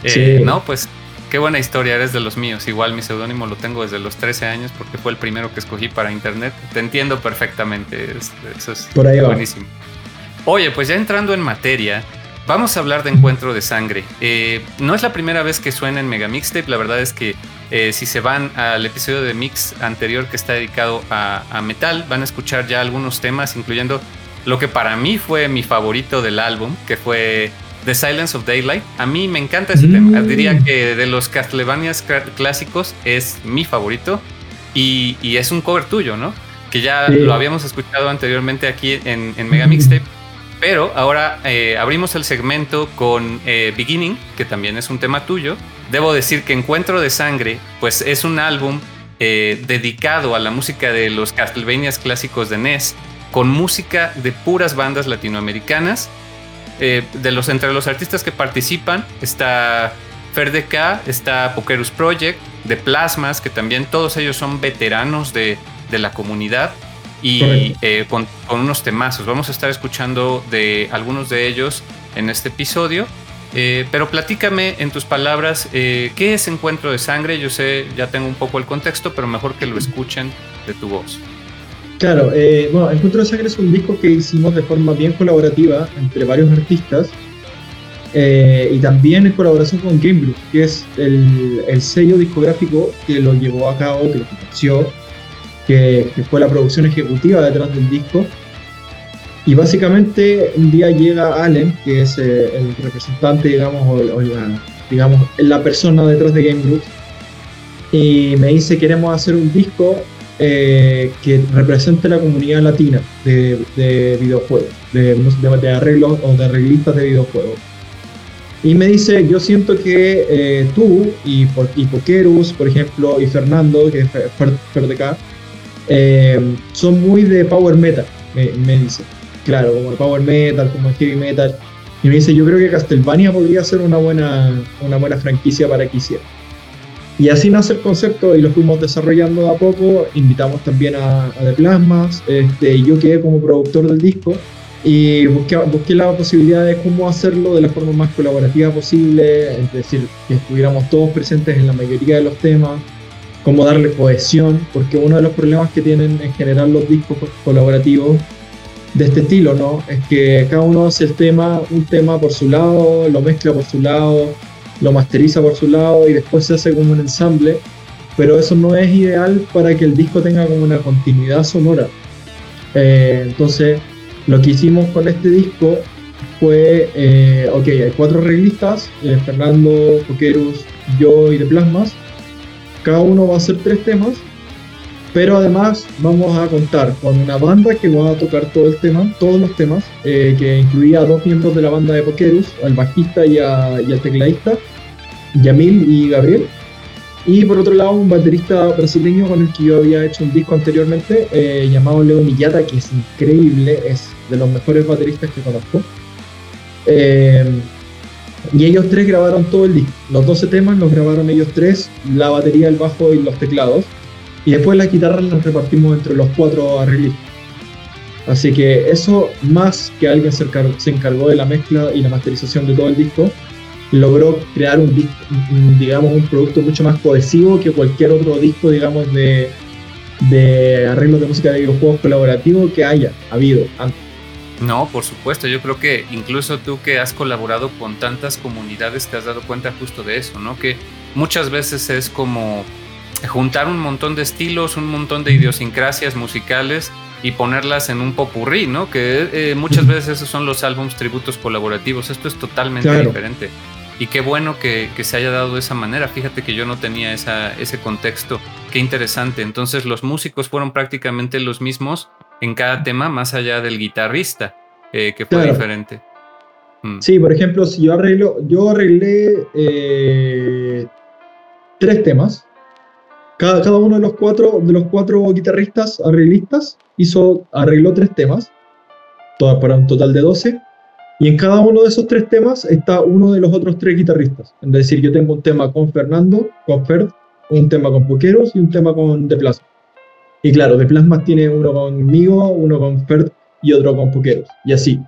Eh, no, pues qué buena historia, eres de los míos. Igual mi seudónimo lo tengo desde los 13 años porque fue el primero que escogí para internet. Te entiendo perfectamente. eso es buenísimo. Oye, pues ya entrando en materia, vamos a hablar de Encuentro de Sangre. Eh, no es la primera vez que suena en Mega Mixtape, la verdad es que eh, si se van al episodio de Mix anterior que está dedicado a, metal, van a escuchar ya algunos temas, incluyendo lo que para mí fue mi favorito del álbum, que fue The Silence of Daylight. A mí me encanta ese tema. Mm. Diría que de los Castlevanias clásicos es mi favorito. Y, es un cover tuyo, ¿no? Que ya lo habíamos escuchado anteriormente aquí en, Mega Mixtape. Pero ahora eh, abrimos el segmento con eh, Beginning, que también es un tema tuyo. Debo decir que Encuentro de Sangre, pues es un álbum eh, dedicado a la música de los Castlevanias clásicos de NES, con música de puras bandas latinoamericanas. de los, entre los artistas que participan está K, está Pokerus Project, de Plasmas, que también todos ellos son veteranos de, de la comunidad y eh, con, unos temazos. Vamos a estar escuchando de algunos de ellos en este episodio. Eh, pero platícame en tus palabras, eh, ¿qué es Encuentro de Sangre? Yo sé, ya tengo un poco el contexto, pero mejor que lo escuchen de tu voz. Claro, eh, bueno, Encuentro de Sangre es un disco que hicimos de forma bien colaborativa entre varios artistas y también en colaboración con Game que es el, el, sello discográfico que lo llevó a cabo, que lo financió, que, fue la producción ejecutiva detrás del disco y básicamente un día llega Allen, que es eh, el representante, digamos, o, la, digamos, la persona detrás de Game Group, y me dice queremos hacer un disco eh, que represente la comunidad latina de, videojuegos, de, de, arreglos o de arreglistas de videojuegos. Y me dice, yo siento que eh, tú y, y por ejemplo, y Fernando, que es Fer, son muy de power metal, me dice claro, como el power metal, como el heavy metal. Y me dice, yo creo que Castlevania podría ser una buena, una buena franquicia para que hiciera. Y así nace el concepto y lo fuimos desarrollando a poco. Invitamos también a, a The Plasmas. Este, yo quedé como productor del disco y busqué, busqué la posibilidad de cómo hacerlo de la forma más colaborativa posible, es decir, que estuviéramos todos presentes en la mayoría de los temas, cómo darle cohesión, porque uno de los problemas que tienen en general los discos colaborativos de este estilo, ¿no? Es que cada uno hace el tema, un tema por su lado, lo mezcla por su lado, lo masteriza por su lado y después se hace como un ensamble, pero eso no es ideal para que el disco tenga como una continuidad sonora. Eh, entonces, lo que hicimos con este disco fue, eh, ok, hay cuatro reglistas, eh, Fernando, Coquerus, yo y De Plasmas, cada uno va a hacer tres temas pero además vamos a contar con una banda que va a tocar todo el tema, todos los temas, eh, que incluía a dos miembros de la banda de Pokerus, al bajista y, al tecladista, Yamil y Gabriel. Y por otro lado, un baterista brasileño con el que yo había hecho un disco anteriormente, eh, llamado Leo Millata, que es increíble, es de los mejores bateristas que conozco. Eh, y ellos tres grabaron todo el disco. Los 12 temas los grabaron ellos tres, la batería, el bajo y los teclados. Y después las guitarras las repartimos entre los cuatro arreglistas. Así que eso, más que alguien se, encargó de la mezcla y la masterización de todo el disco, logró crear un, digamos, un producto mucho más cohesivo que cualquier otro disco, digamos, de, de arreglos de música de videojuegos colaborativo que haya habido antes. No, por supuesto, yo creo que incluso tú que has colaborado con tantas comunidades te has dado cuenta justo de eso, ¿no? Que muchas veces es como juntar un montón de estilos, un montón de idiosincrasias musicales y ponerlas en un popurrí, ¿no? Que eh, muchas veces esos son los álbums tributos colaborativos. Esto es totalmente diferente. Y qué bueno que, se haya dado de esa manera. Fíjate que yo no tenía esa, ese contexto. Qué interesante. Entonces los músicos fueron prácticamente los mismos en cada tema, más allá del guitarrista, eh, que fue diferente. Mm. Sí, por ejemplo, si yo arreglo, yo arreglé eh, tres temas cada, uno de los cuatro, de los cuatro guitarristas arreglistas hizo, arregló tres temas, todas para un total de 12. Y en cada uno de esos tres temas está uno de los otros tres guitarristas. Es decir, yo tengo un tema con Fernando, con Ferd, un tema con Poqueros y un tema con De Plasma. Y claro, De Plasma tiene uno conmigo, uno con Ferd y otro con Poqueros. Y así.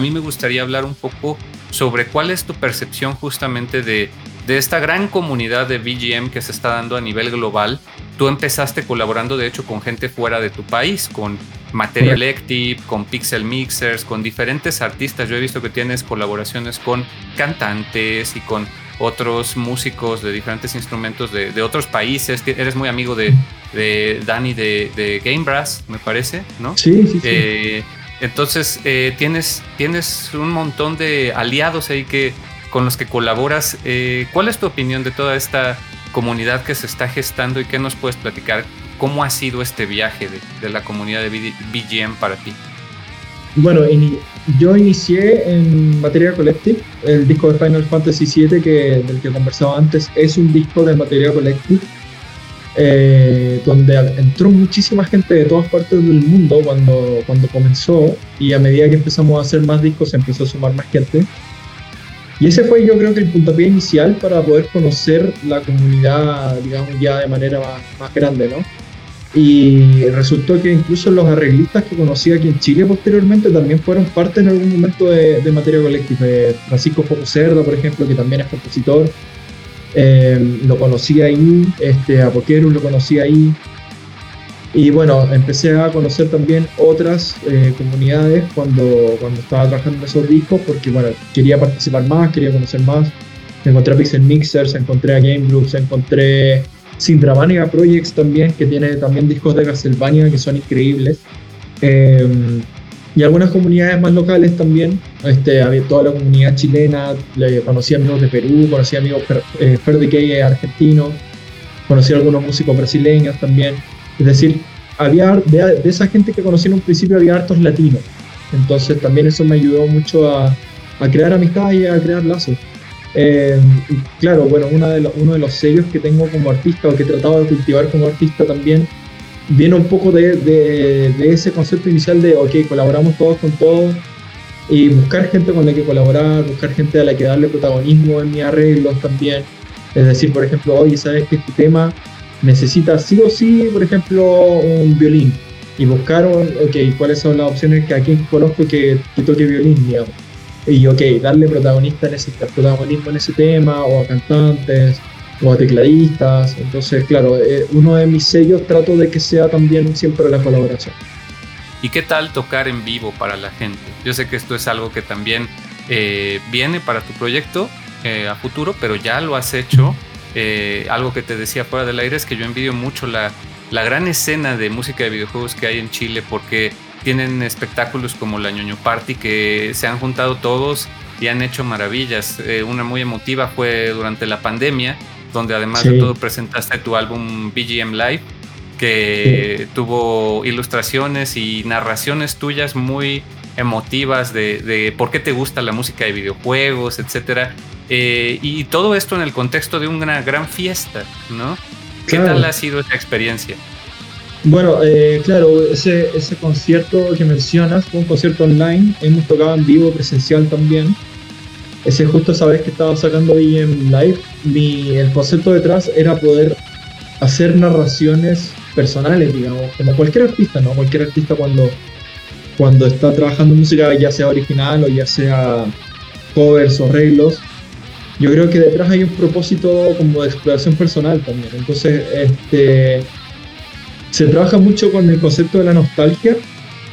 A mí me gustaría hablar un poco sobre cuál es tu percepción justamente de, de esta gran comunidad de BGM que se está dando a nivel global. Tú empezaste colaborando de hecho con gente fuera de tu país, con Material Elective, con Pixel Mixers, con diferentes artistas. Yo he visto que tienes colaboraciones con cantantes y con otros músicos de diferentes instrumentos de, otros países. Eres muy amigo de, de Dani de, de Game Brass, me parece, ¿no? Sí, sí, sí. Eh, entonces, eh, tienes, tienes un montón de aliados ahí que, con los que colaboras. Eh, ¿Cuál es tu opinión de toda esta comunidad que se está gestando y qué nos puedes platicar? ¿Cómo ha sido este viaje de, la comunidad de BGM para ti? Bueno, yo inicié en Materia Collective, el disco de Final Fantasy VII que, del que conversaba antes, es un disco de Materia Collective eh, donde entró muchísima gente de todas partes del mundo cuando, cuando comenzó y a medida que empezamos a hacer más discos se empezó a sumar más gente. Y ese fue yo creo que el puntapié inicial para poder conocer la comunidad, digamos, ya de manera más, más grande, ¿no? Y resultó que incluso los arreglistas que conocí aquí en Chile posteriormente también fueron parte en algún momento de, de Materia Colectiva. Eh, Francisco Foco Cerda, por ejemplo, que también es compositor, eh, lo conocí ahí, este, a Pokerus lo conocí ahí. Y bueno, empecé a conocer también otras eh, comunidades cuando, cuando estaba trabajando en esos discos, porque bueno, quería participar más, quería conocer más. Encontré a Pixel Mixers, encontré a Game Groups, encontré Sindramania Projects también, que tiene también discos de Castlevania que son increíbles. Eh, y algunas comunidades más locales también. Este, toda la comunidad chilena, le, conocí amigos de Perú, conocí amigos eh, Fer argentino, conocí a algunos músicos brasileños también. Es decir, había de, esa gente que conocí en un principio había hartos latinos. Entonces también eso me ayudó mucho a, a crear amistad y a crear lazos. Eh, claro, bueno, uno de, uno de los sellos que tengo como artista o que he tratado de cultivar como artista también viene un poco de, ese concepto inicial de, ok, colaboramos todos con todos y buscar gente con la que colaborar, buscar gente a la que darle protagonismo en mis arreglos también. Es decir, por ejemplo, oye, ¿sabes que este tema necesita sí o sí, por ejemplo, un violín? Y buscaron, ok, cuáles son las opciones que aquí conozco que, que toque violín, digamos. Y ok, darle protagonista en ese, protagonismo en ese tema, o a cantantes, o a tecladistas. Entonces, claro, eh, uno de mis sellos trato de que sea también siempre la colaboración. ¿Y qué tal tocar en vivo para la gente? Yo sé que esto es algo que también eh, viene para tu proyecto eh, a futuro, pero ya lo has hecho. algo que te decía fuera del aire es que yo envidio mucho la, la gran escena de música de videojuegos que hay en Chile porque tienen espectáculos como la ñoño Party que se han juntado todos y han hecho maravillas. una muy emotiva fue durante la pandemia donde además de todo presentaste tu álbum BGM Live, que tuvo ilustraciones y narraciones tuyas muy emotivas de, por qué te gusta la música de videojuegos, etcétera. Eh, y todo esto en el contexto de una gran fiesta, ¿no? ¿Qué tal ha sido esa experiencia? Bueno, eh, claro, ese, ese concierto que mencionas fue un concierto online, hemos tocado en vivo, presencial también ese justo esa vez que estaba sacando en Live, mi, el concepto detrás era poder hacer narraciones personales, digamos, como cualquier artista, ¿no? Cualquier artista cuando, cuando está trabajando música, ya sea original o ya sea covers o arreglos, yo creo que detrás hay un propósito como de exploración personal también. Entonces, este, se trabaja mucho con el concepto de la nostalgia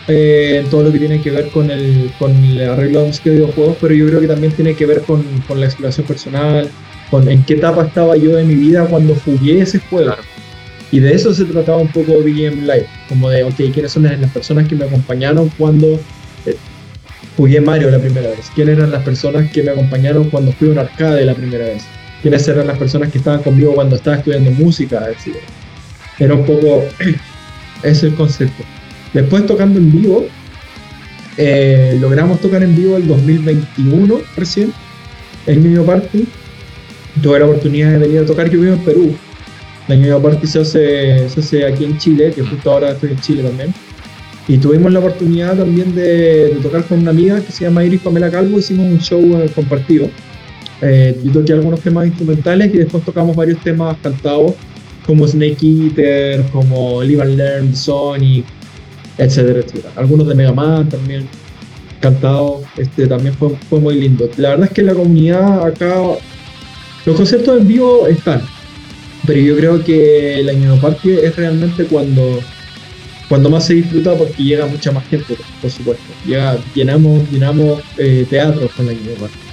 eh, todo lo que tiene que ver con el, con el arreglo de música de videojuegos, pero yo creo que también tiene que ver con, con, la exploración personal, con en qué etapa estaba yo de mi vida cuando jugué ese juego. Y de eso se trataba un poco BGM Live, como de, ok, ¿quiénes son las personas que me acompañaron cuando eh, jugué Mario la primera vez? ¿Quiénes eran las personas que me acompañaron cuando fui a un arcade la primera vez? ¿Quiénes eran las personas que estaban conmigo cuando estaba estudiando música? Era un poco [CLEARS THROAT] ese el concepto. Después tocando en vivo, eh, logramos tocar en vivo el 2021 recién, el Ñuño Party. Tuve la oportunidad de venir a tocar, yo vivo en Perú. El Ñuño Party se hace, se hace aquí en Chile, que justo ahora estoy en Chile también. Y tuvimos la oportunidad también de, tocar con una amiga que se llama Iris Pamela Calvo, hicimos un show eh, compartido. Eh, yo toqué algunos temas instrumentales y después tocamos varios temas cantados como Snake Eater, como Live and Learn, Sonic, etcétera, etcétera. Algunos de Mega Man también. cantado, este, también fue, fue muy lindo. La verdad es que la comunidad acá, los conciertos en vivo están, pero yo creo que la Ñuño Party es realmente cuando, cuando más se disfruta porque llega mucha más gente, por supuesto. Llega, llenamos llenamos eh, teatros con la Ñuño Party.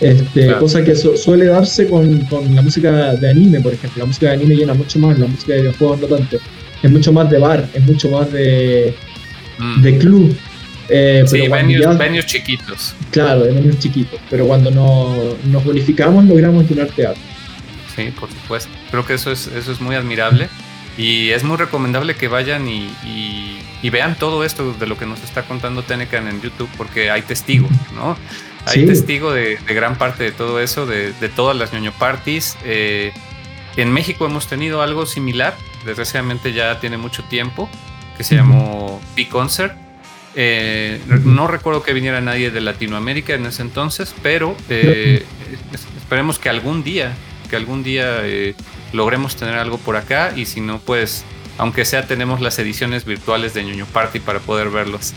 Este, Cosa que suele darse con, con, la música de anime, por ejemplo. La música de anime llena mucho más, la música de videojuegos no tanto. Es mucho más de bar, es mucho más de, mm. de club. Eh, sí, venues, chiquitos. Claro, de venues chiquitos. Pero cuando nos unificamos logramos llenar teatro. Sí, por supuesto. Creo que eso es, eso es muy admirable. Y es muy recomendable que vayan y, y, vean todo esto de lo que nos está contando Tenecan en YouTube, porque hay testigo, ¿no? Hay testigo de, gran parte de todo eso, de, todas las ñoño parties. Eh, en México hemos tenido algo similar, desgraciadamente ya tiene mucho tiempo, que se llamó P-Concert. Eh, no recuerdo que viniera nadie de Latinoamérica en ese entonces, pero eh, esperemos que algún día, que algún día logremos tener algo por acá y si no, pues, aunque sea, tenemos las ediciones virtuales de ñoño party para poder verlos.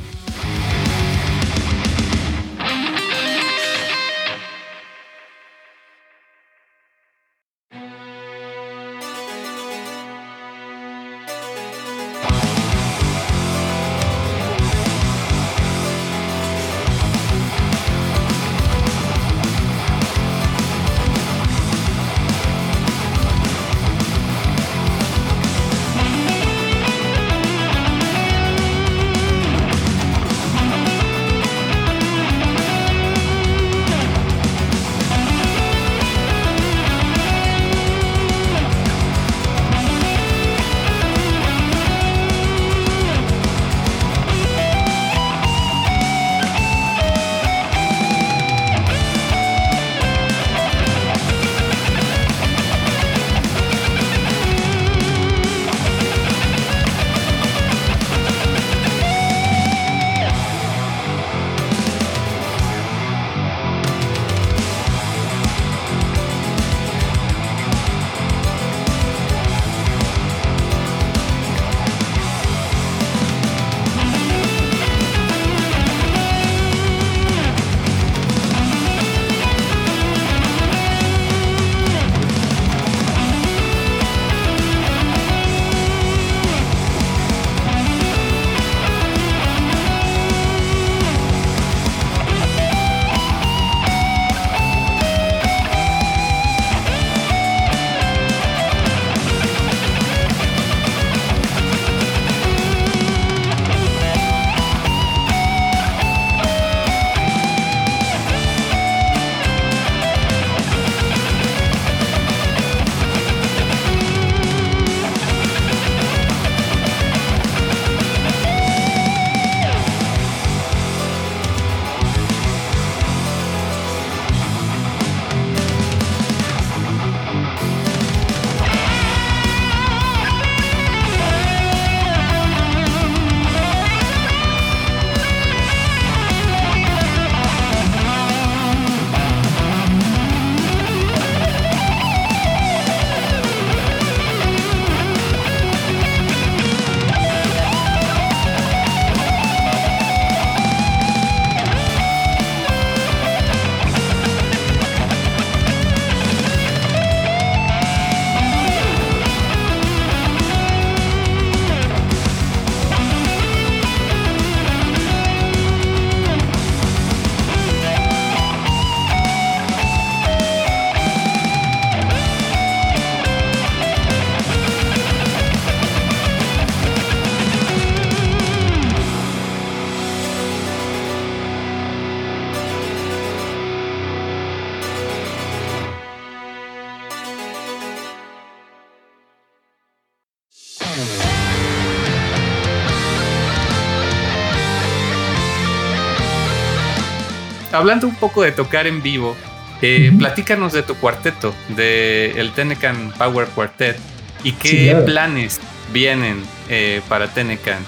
Hablando un poco de tocar en vivo, eh, platícanos de tu cuarteto, de el Tenecan Power Quartet, y qué planes vienen eh, para Tenecan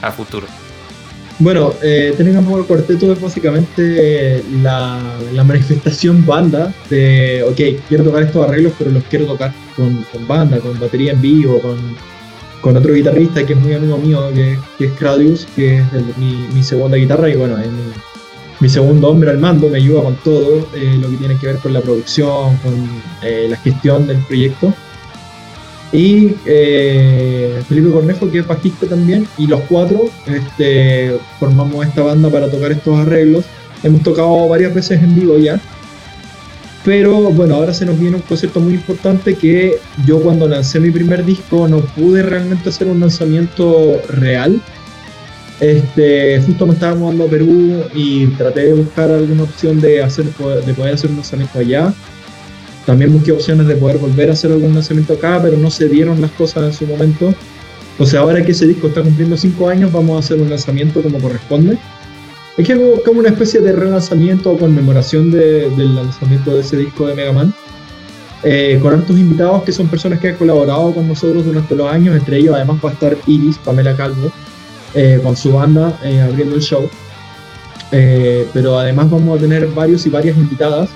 a futuro. Bueno, eh, Tenecan Power Quarteto es básicamente la, manifestación banda de, ok, quiero tocar estos arreglos, pero los quiero tocar con, banda, con batería en vivo, con, con otro guitarrista que es muy amigo mío, que, que es Claudius, que es mi, mi, segunda guitarra y bueno, es mi, mi, segundo hombre al mando, me ayuda con todo eh, lo que tiene que ver con la producción, con eh, la gestión del proyecto. Y eh, Felipe Cornejo, que es bajista también, y los cuatro este, formamos esta banda para tocar estos arreglos. Hemos tocado varias veces en vivo ya, pero bueno, ahora se nos viene un concierto muy importante que yo cuando lancé mi primer disco no pude realmente hacer un lanzamiento real. Este, justo me estaba mudando a Perú y traté de buscar alguna opción de, hacer, de poder hacer un lanzamiento allá. También busqué opciones de poder volver a hacer algún lanzamiento acá, pero no se dieron las cosas en su momento. Sea, ahora que ese disco está cumpliendo 5 años, vamos a hacer un lanzamiento como corresponde. Es que como una especie de relanzamiento o conmemoración del lanzamiento de ese disco de Mega Man. Eh, con altos invitados que son personas que han colaborado con nosotros durante los años. Entre ellos, además, va a estar Iris, Pamela Calvo, eh, con su banda eh, abriendo el show. pero además, vamos a tener varios y varias invitadas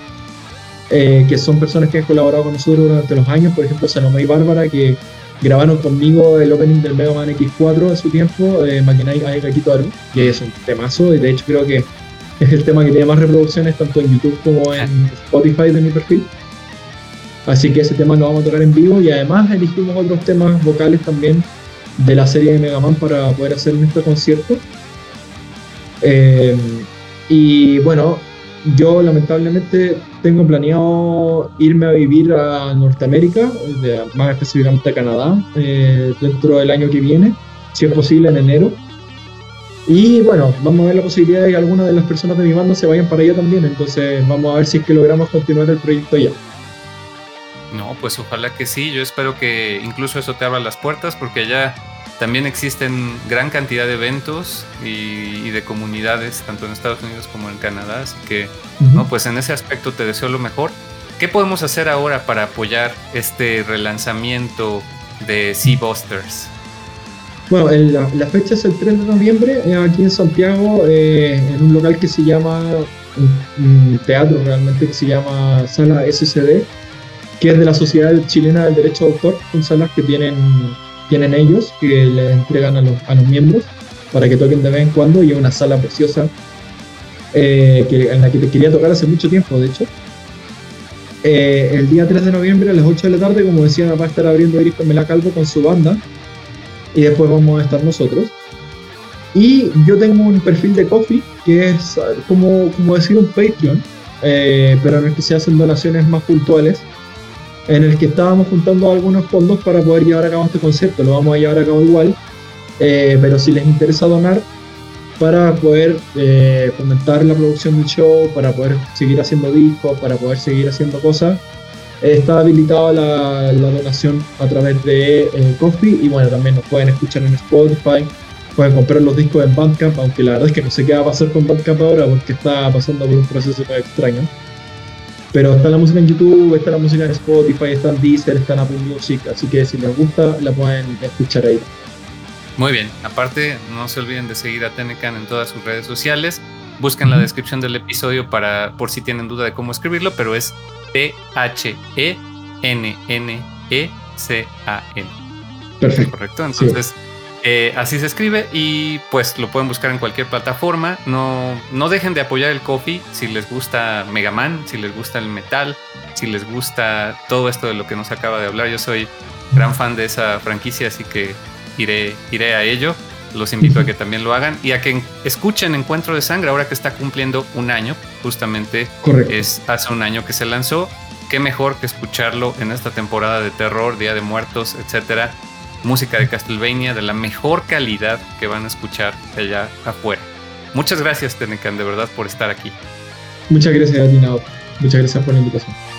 que son personas que han colaborado con nosotros durante los años. Por ejemplo, Salomé y Bárbara, que grabaron conmigo el opening del Mega Man X4 en su tiempo, eh, Makinai Aikakito Aru, que es un temazo, y de hecho creo que es el tema que tiene más reproducciones tanto en YouTube como en Spotify de mi perfil. Así que ese tema lo vamos a tocar en vivo y además elegimos otros temas vocales también de la serie de Mega Man para poder hacer nuestro concierto. Eh, y bueno, yo lamentablemente tengo planeado irme a vivir a Norteamérica, más específicamente a Canadá, eh, dentro del año que viene, si es posible en enero. Y bueno, vamos a ver la posibilidad de que algunas de las personas de mi banda se vayan para allá también, entonces vamos a ver si es que logramos continuar el proyecto allá. No, pues ojalá que sí, yo espero que incluso eso te abra las puertas porque allá también existen gran cantidad de eventos y, de comunidades, tanto en Estados Unidos como en Canadá, así que, no, pues en ese aspecto te deseo lo mejor. ¿Qué podemos hacer ahora para apoyar este relanzamiento de Sea Busters? Bueno, la, fecha es el 3 de noviembre, eh, aquí en Santiago, eh, en un local que se llama, un, teatro realmente, que se llama Sala SCD, que es de la Sociedad Chilena del Derecho de Autor, son salas que tienen tienen ellos que le entregan a los, a los miembros para que toquen de vez en cuando y es una sala preciosa eh, que, en la que te quería tocar hace mucho tiempo, de hecho. Eh, el día 3 de noviembre a las 8 de la tarde, como decía, va a estar abriendo Iris Mela Calvo con su banda y después vamos a estar nosotros. Y yo tengo un perfil de Coffee que es como, como decir un Patreon, eh, pero en el que se hacen donaciones más puntuales en el que estábamos juntando algunos fondos para poder llevar a cabo este concepto. Lo vamos a llevar a cabo igual, eh, pero si les interesa donar para poder eh, fomentar la producción del show, para poder seguir haciendo discos, para poder seguir haciendo cosas, está habilitada la, donación a través de eh, Coffee y bueno, también nos pueden escuchar en Spotify, pueden comprar los discos en Bandcamp, aunque la verdad es que no sé qué va a pasar con Bandcamp ahora porque está pasando por un proceso extraño. Pero está la música en YouTube, está la música en Spotify, está en Deezer, está en Apple Music, así que si les gusta la pueden escuchar ahí. Muy bien, aparte no se olviden de seguir a Tenecan en todas sus redes sociales. Busquen la descripción del episodio para por si tienen duda de cómo escribirlo, pero es T H E N N E C A N. Perfecto. Correcto. Entonces, eh, así se escribe y pues lo pueden buscar en cualquier plataforma. No, no dejen de apoyar el coffee si les gusta Mega Man, si les gusta el metal, si les gusta todo esto de lo que nos acaba de hablar. Yo soy gran fan de esa franquicia, así que iré, iré a ello. Los invito a que también lo hagan y a que escuchen Encuentro de Sangre ahora que está cumpliendo un año. Justamente es hace un año que se lanzó. Qué mejor que escucharlo en esta temporada de terror, Día de Muertos, etcétera música de Castlevania de la mejor calidad que van a escuchar allá afuera. Muchas gracias, Tenecan, de verdad, por estar aquí. Muchas gracias a Muchas gracias por la invitación.